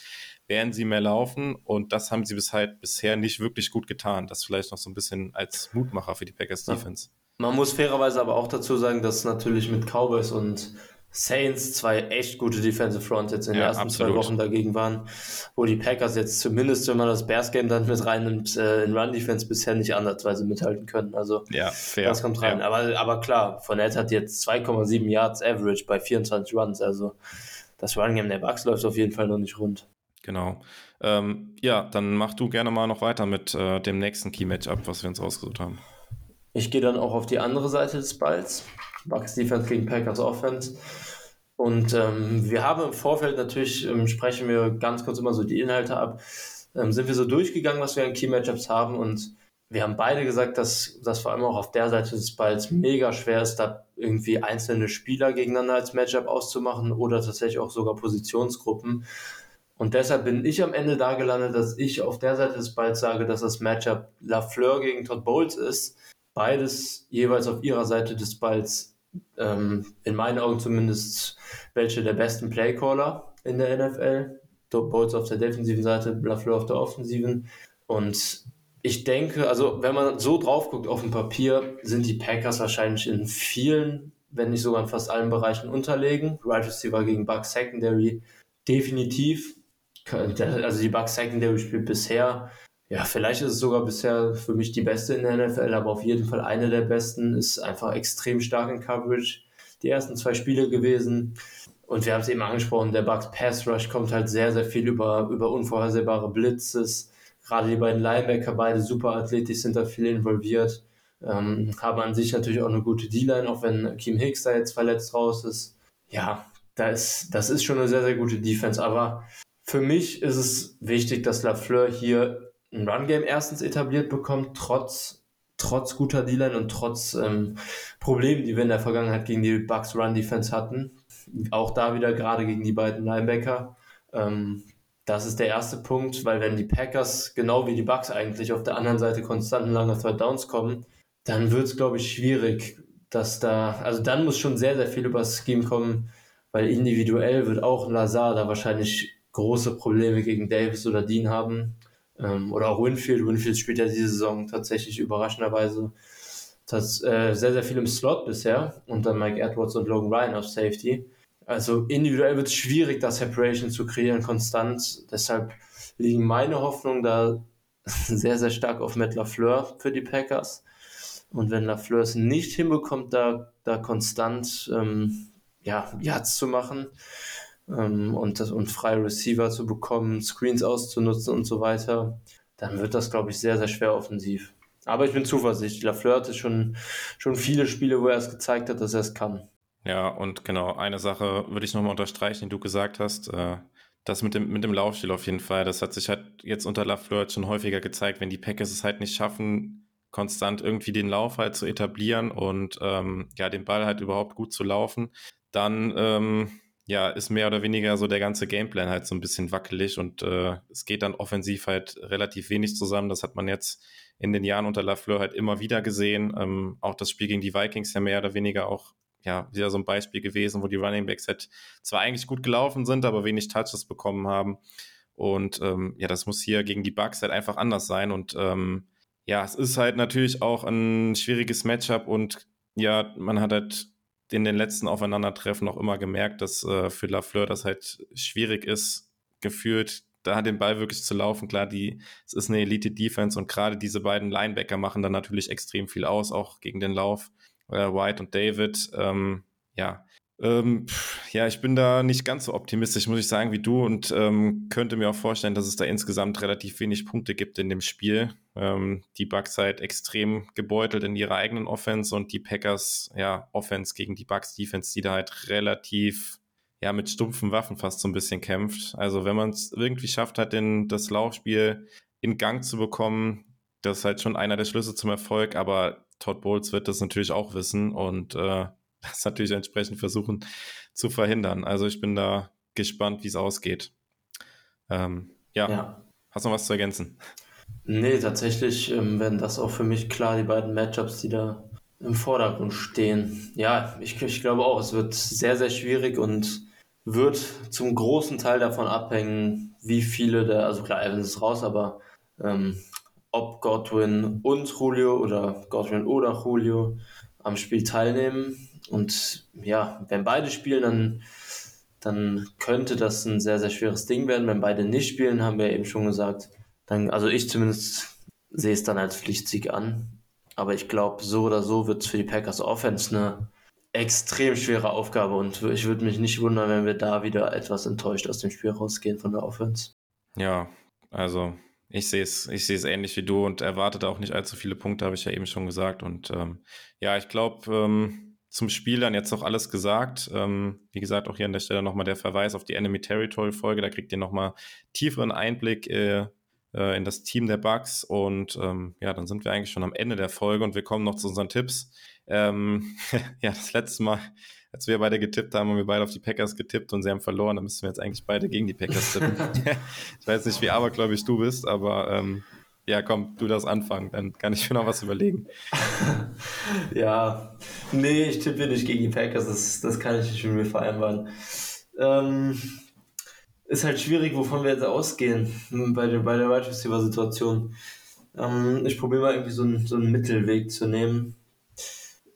werden sie mehr laufen und das haben sie bis halt bisher nicht wirklich gut getan. Das vielleicht noch so ein bisschen als Mutmacher für die Packers Defense. Man muss fairerweise aber auch dazu sagen, dass natürlich mit Cowboys und Saints zwei echt gute Defensive Front jetzt in den ja, ersten absolut. zwei Wochen dagegen waren, wo die Packers jetzt zumindest, wenn man das Bears Game dann mit reinnimmt, äh, in Run Defense bisher nicht andersweise mithalten können. Also ja, fair. das kommt rein. Ja. Aber, aber klar, Fournette hat jetzt 2,7 Yards Average bei 24 Runs, also das Run Game der Bucks läuft auf jeden Fall noch nicht rund. Genau. Ähm, ja, dann mach du gerne mal noch weiter mit äh, dem nächsten Key Matchup, was wir uns ausgesucht haben. Ich gehe dann auch auf die andere Seite des Balls. Bucks Defense gegen Packers Offense. Und ähm, wir haben im Vorfeld natürlich, ähm, sprechen wir ganz kurz immer so die Inhalte ab, ähm, sind wir so durchgegangen, was wir an Key Matchups haben und wir haben beide gesagt, dass das vor allem auch auf der Seite des Balls mega schwer ist, da irgendwie einzelne Spieler gegeneinander als Matchup auszumachen oder tatsächlich auch sogar Positionsgruppen. Und deshalb bin ich am Ende da gelandet, dass ich auf der Seite des Balls sage, dass das Matchup Lafleur gegen Todd Bowles ist. Beides jeweils auf ihrer Seite des Balls, ähm, in meinen Augen zumindest, welche der besten Playcaller in der NFL. Todd Bowles auf der defensiven Seite, Lafleur auf der offensiven. Und ich denke, also wenn man so drauf guckt auf dem Papier, sind die Packers wahrscheinlich in vielen, wenn nicht sogar in fast allen Bereichen unterlegen. Right Receiver gegen Bucks Secondary definitiv. Also die Bucks Secondary spielt bisher, ja, vielleicht ist es sogar bisher für mich die beste in der NFL, aber auf jeden Fall eine der besten, ist einfach extrem stark in Coverage. Die ersten zwei Spiele gewesen. Und wir haben es eben angesprochen, der Bucks Pass Rush kommt halt sehr, sehr viel über, über unvorhersehbare Blitzes Gerade die beiden Linebacker, beide super athletisch, sind da viel involviert. Ähm, haben an sich natürlich auch eine gute D-Line, auch wenn Kim Hicks da jetzt verletzt raus ist. Ja, da das ist schon eine sehr, sehr gute Defense. Aber für mich ist es wichtig, dass Lafleur hier ein Run-Game erstens etabliert bekommt, trotz, trotz guter D-Line und trotz ähm, Problemen, die wir in der Vergangenheit gegen die Bucks Run-Defense hatten. Auch da wieder gerade gegen die beiden Linebacker. Ähm, das ist der erste Punkt, weil wenn die Packers genau wie die Bucks eigentlich auf der anderen Seite konstant lange Third Downs kommen, dann wird es, glaube ich, schwierig, dass da, also dann muss schon sehr, sehr viel über das Scheme kommen, weil individuell wird auch Lazar da wahrscheinlich große Probleme gegen Davis oder Dean haben. Ähm, oder auch Winfield. Winfield spielt ja diese Saison tatsächlich überraschenderweise das, äh, sehr, sehr viel im Slot bisher. Und dann Mike Edwards und Logan Ryan auf Safety. Also individuell wird es schwierig, da Separation zu kreieren, konstant. Deshalb liegen meine Hoffnungen da sehr, sehr stark auf Matt LaFleur für die Packers. Und wenn LaFleur es nicht hinbekommt, da, da konstant ähm, ja, Yards zu machen ähm, und, das, und freie Receiver zu bekommen, Screens auszunutzen und so weiter, dann wird das, glaube ich, sehr, sehr schwer offensiv. Aber ich bin zuversichtlich. LaFleur hatte schon, schon viele Spiele, wo er es gezeigt hat, dass er es kann. Ja, und genau, eine Sache würde ich nochmal unterstreichen, die du gesagt hast. Äh, das mit dem, mit dem Laufstil auf jeden Fall, das hat sich halt jetzt unter Lafleur schon häufiger gezeigt, wenn die Packers es halt nicht schaffen, konstant irgendwie den Lauf halt zu etablieren und ähm, ja, den Ball halt überhaupt gut zu laufen, dann ähm, ja, ist mehr oder weniger so der ganze Gameplan halt so ein bisschen wackelig und äh, es geht dann offensiv halt relativ wenig zusammen. Das hat man jetzt in den Jahren unter Lafleur halt immer wieder gesehen. Ähm, auch das Spiel gegen die Vikings ja mehr oder weniger auch ja, wieder so ein Beispiel gewesen, wo die Running Backs halt zwar eigentlich gut gelaufen sind, aber wenig Touches bekommen haben. Und ähm, ja, das muss hier gegen die Bucks halt einfach anders sein. Und ähm, ja, es ist halt natürlich auch ein schwieriges Matchup und ja, man hat halt in den letzten Aufeinandertreffen auch immer gemerkt, dass äh, für Lafleur das halt schwierig ist, gefühlt da den Ball wirklich zu laufen. Klar, die, es ist eine Elite-Defense und gerade diese beiden Linebacker machen dann natürlich extrem viel aus, auch gegen den Lauf äh, White und David. Ähm, ja. Ähm, ja, ich bin da nicht ganz so optimistisch, muss ich sagen, wie du und ähm, könnte mir auch vorstellen, dass es da insgesamt relativ wenig Punkte gibt in dem Spiel. Ähm, die Bucks halt extrem gebeutelt in ihrer eigenen Offense und die Packers, ja, Offense gegen die Bucks Defense, die da halt relativ, ja, mit stumpfen Waffen fast so ein bisschen kämpft. Also wenn man es irgendwie schafft hat, den, das Laufspiel in Gang zu bekommen, das ist halt schon einer der Schlüsse zum Erfolg, aber Todd Bowles wird das natürlich auch wissen und äh, das natürlich entsprechend versuchen zu verhindern. Also ich bin da gespannt, wie es ausgeht. Ähm, ja. ja. hast du noch was zu ergänzen? Nee, tatsächlich ähm, werden das auch für mich klar die beiden Matchups, die da im Vordergrund stehen. Ja, ich, ich glaube auch, es wird sehr, sehr schwierig und wird zum großen Teil davon abhängen, wie viele der, also klar, Evans ist raus, aber ähm, ob Godwin und Julio oder Godwin oder Julio am Spiel teilnehmen. Und ja, wenn beide spielen, dann, dann könnte das ein sehr, sehr schweres Ding werden. Wenn beide nicht spielen, haben wir eben schon gesagt, dann, also ich zumindest sehe es dann als Pflichtsieg an. Aber ich glaube, so oder so wird es für die Packers Offense eine extrem schwere Aufgabe und ich würde mich nicht wundern, wenn wir da wieder etwas enttäuscht aus dem Spiel rausgehen von der Offense. Ja, also ich sehe es, ich ähnlich wie du und erwartet auch nicht allzu viele Punkte, habe ich ja eben schon gesagt. Und ähm, ja, ich glaube, ähm, zum Spiel dann jetzt noch alles gesagt. Ähm, wie gesagt, auch hier an der Stelle nochmal der Verweis auf die Enemy Territory Folge. Da kriegt ihr nochmal tieferen Einblick äh, äh, in das Team der Bugs. Und ähm, ja, dann sind wir eigentlich schon am Ende der Folge und wir kommen noch zu unseren Tipps. Ähm, ja, das letzte Mal, als wir beide getippt haben, haben wir beide auf die Packers getippt und sie haben verloren. Da müssen wir jetzt eigentlich beide gegen die Packers tippen. ich weiß nicht, wie abergläubig du bist, aber ähm, ja, komm, du das anfangen, dann kann ich mir noch was überlegen. ja, nee, ich tippe nicht gegen die Packers, das, das kann ich nicht mit mir vereinbaren. Ähm, ist halt schwierig, wovon wir jetzt ausgehen bei, der, bei der Wide Receiver-Situation. Ähm, ich probiere mal irgendwie so einen, so einen Mittelweg zu nehmen.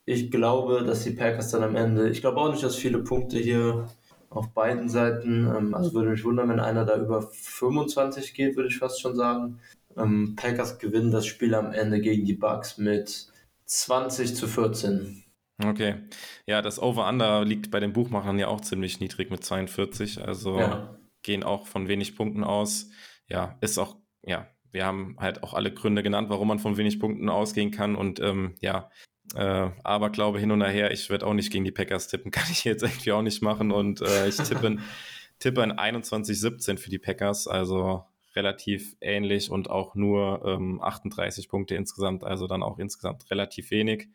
Ich glaube, dass die Packers dann am Ende, ich glaube auch nicht, dass viele Punkte hier auf beiden Seiten, ähm, also würde mich wundern, wenn einer da über 25 geht, würde ich fast schon sagen. Ähm, Packers gewinnen das Spiel am Ende gegen die Bucks mit 20 zu 14. Okay. Ja, das Over-Under liegt bei den Buchmachern ja auch ziemlich niedrig mit 42. Also ja. gehen auch von wenig Punkten aus. Ja, ist auch, ja, wir haben halt auch alle Gründe genannt, warum man von wenig Punkten ausgehen kann. Und ähm, ja, äh, aber glaube hin und her, ich werde auch nicht gegen die Packers tippen, kann ich jetzt irgendwie auch nicht machen. Und äh, ich tippe, tippe in 21-17 für die Packers. Also relativ ähnlich und auch nur ähm, 38 Punkte insgesamt, also dann auch insgesamt relativ wenig.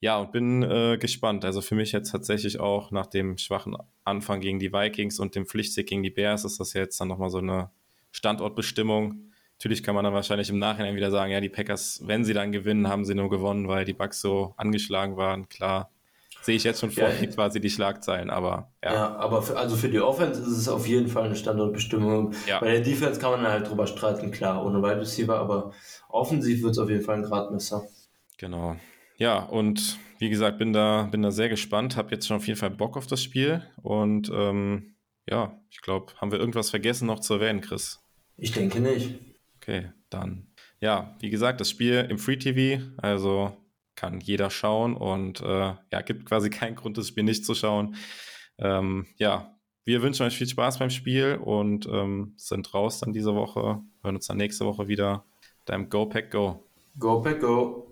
Ja, und bin äh, gespannt. Also für mich jetzt tatsächlich auch nach dem schwachen Anfang gegen die Vikings und dem Pflichtsieg gegen die Bears ist das jetzt dann nochmal so eine Standortbestimmung. Natürlich kann man dann wahrscheinlich im Nachhinein wieder sagen, ja, die Packers, wenn sie dann gewinnen, haben sie nur gewonnen, weil die Bugs so angeschlagen waren. Klar, sehe ich jetzt schon vor ja, quasi die Schlagzeilen, aber ja. Ja, aber für, also für die Offense ist es auf jeden Fall eine Standortbestimmung. Ja. Bei der Defense kann man halt drüber streiten, klar, ohne Wide Receiver, aber offensiv wird es auf jeden Fall ein Gradmesser. Genau. Ja, und wie gesagt, bin da, bin da sehr gespannt, habe jetzt schon auf jeden Fall Bock auf das Spiel und ähm, ja, ich glaube, haben wir irgendwas vergessen noch zu erwähnen, Chris? Ich denke nicht. Okay, dann. Ja, wie gesagt, das Spiel im Free TV, also kann jeder schauen und äh, ja, gibt quasi keinen Grund, das Spiel nicht zu schauen. Ähm, ja, wir wünschen euch viel Spaß beim Spiel und ähm, sind raus dann diese Woche. Hören uns dann nächste Woche wieder. Deinem Go Pack Go. Go Pack Go.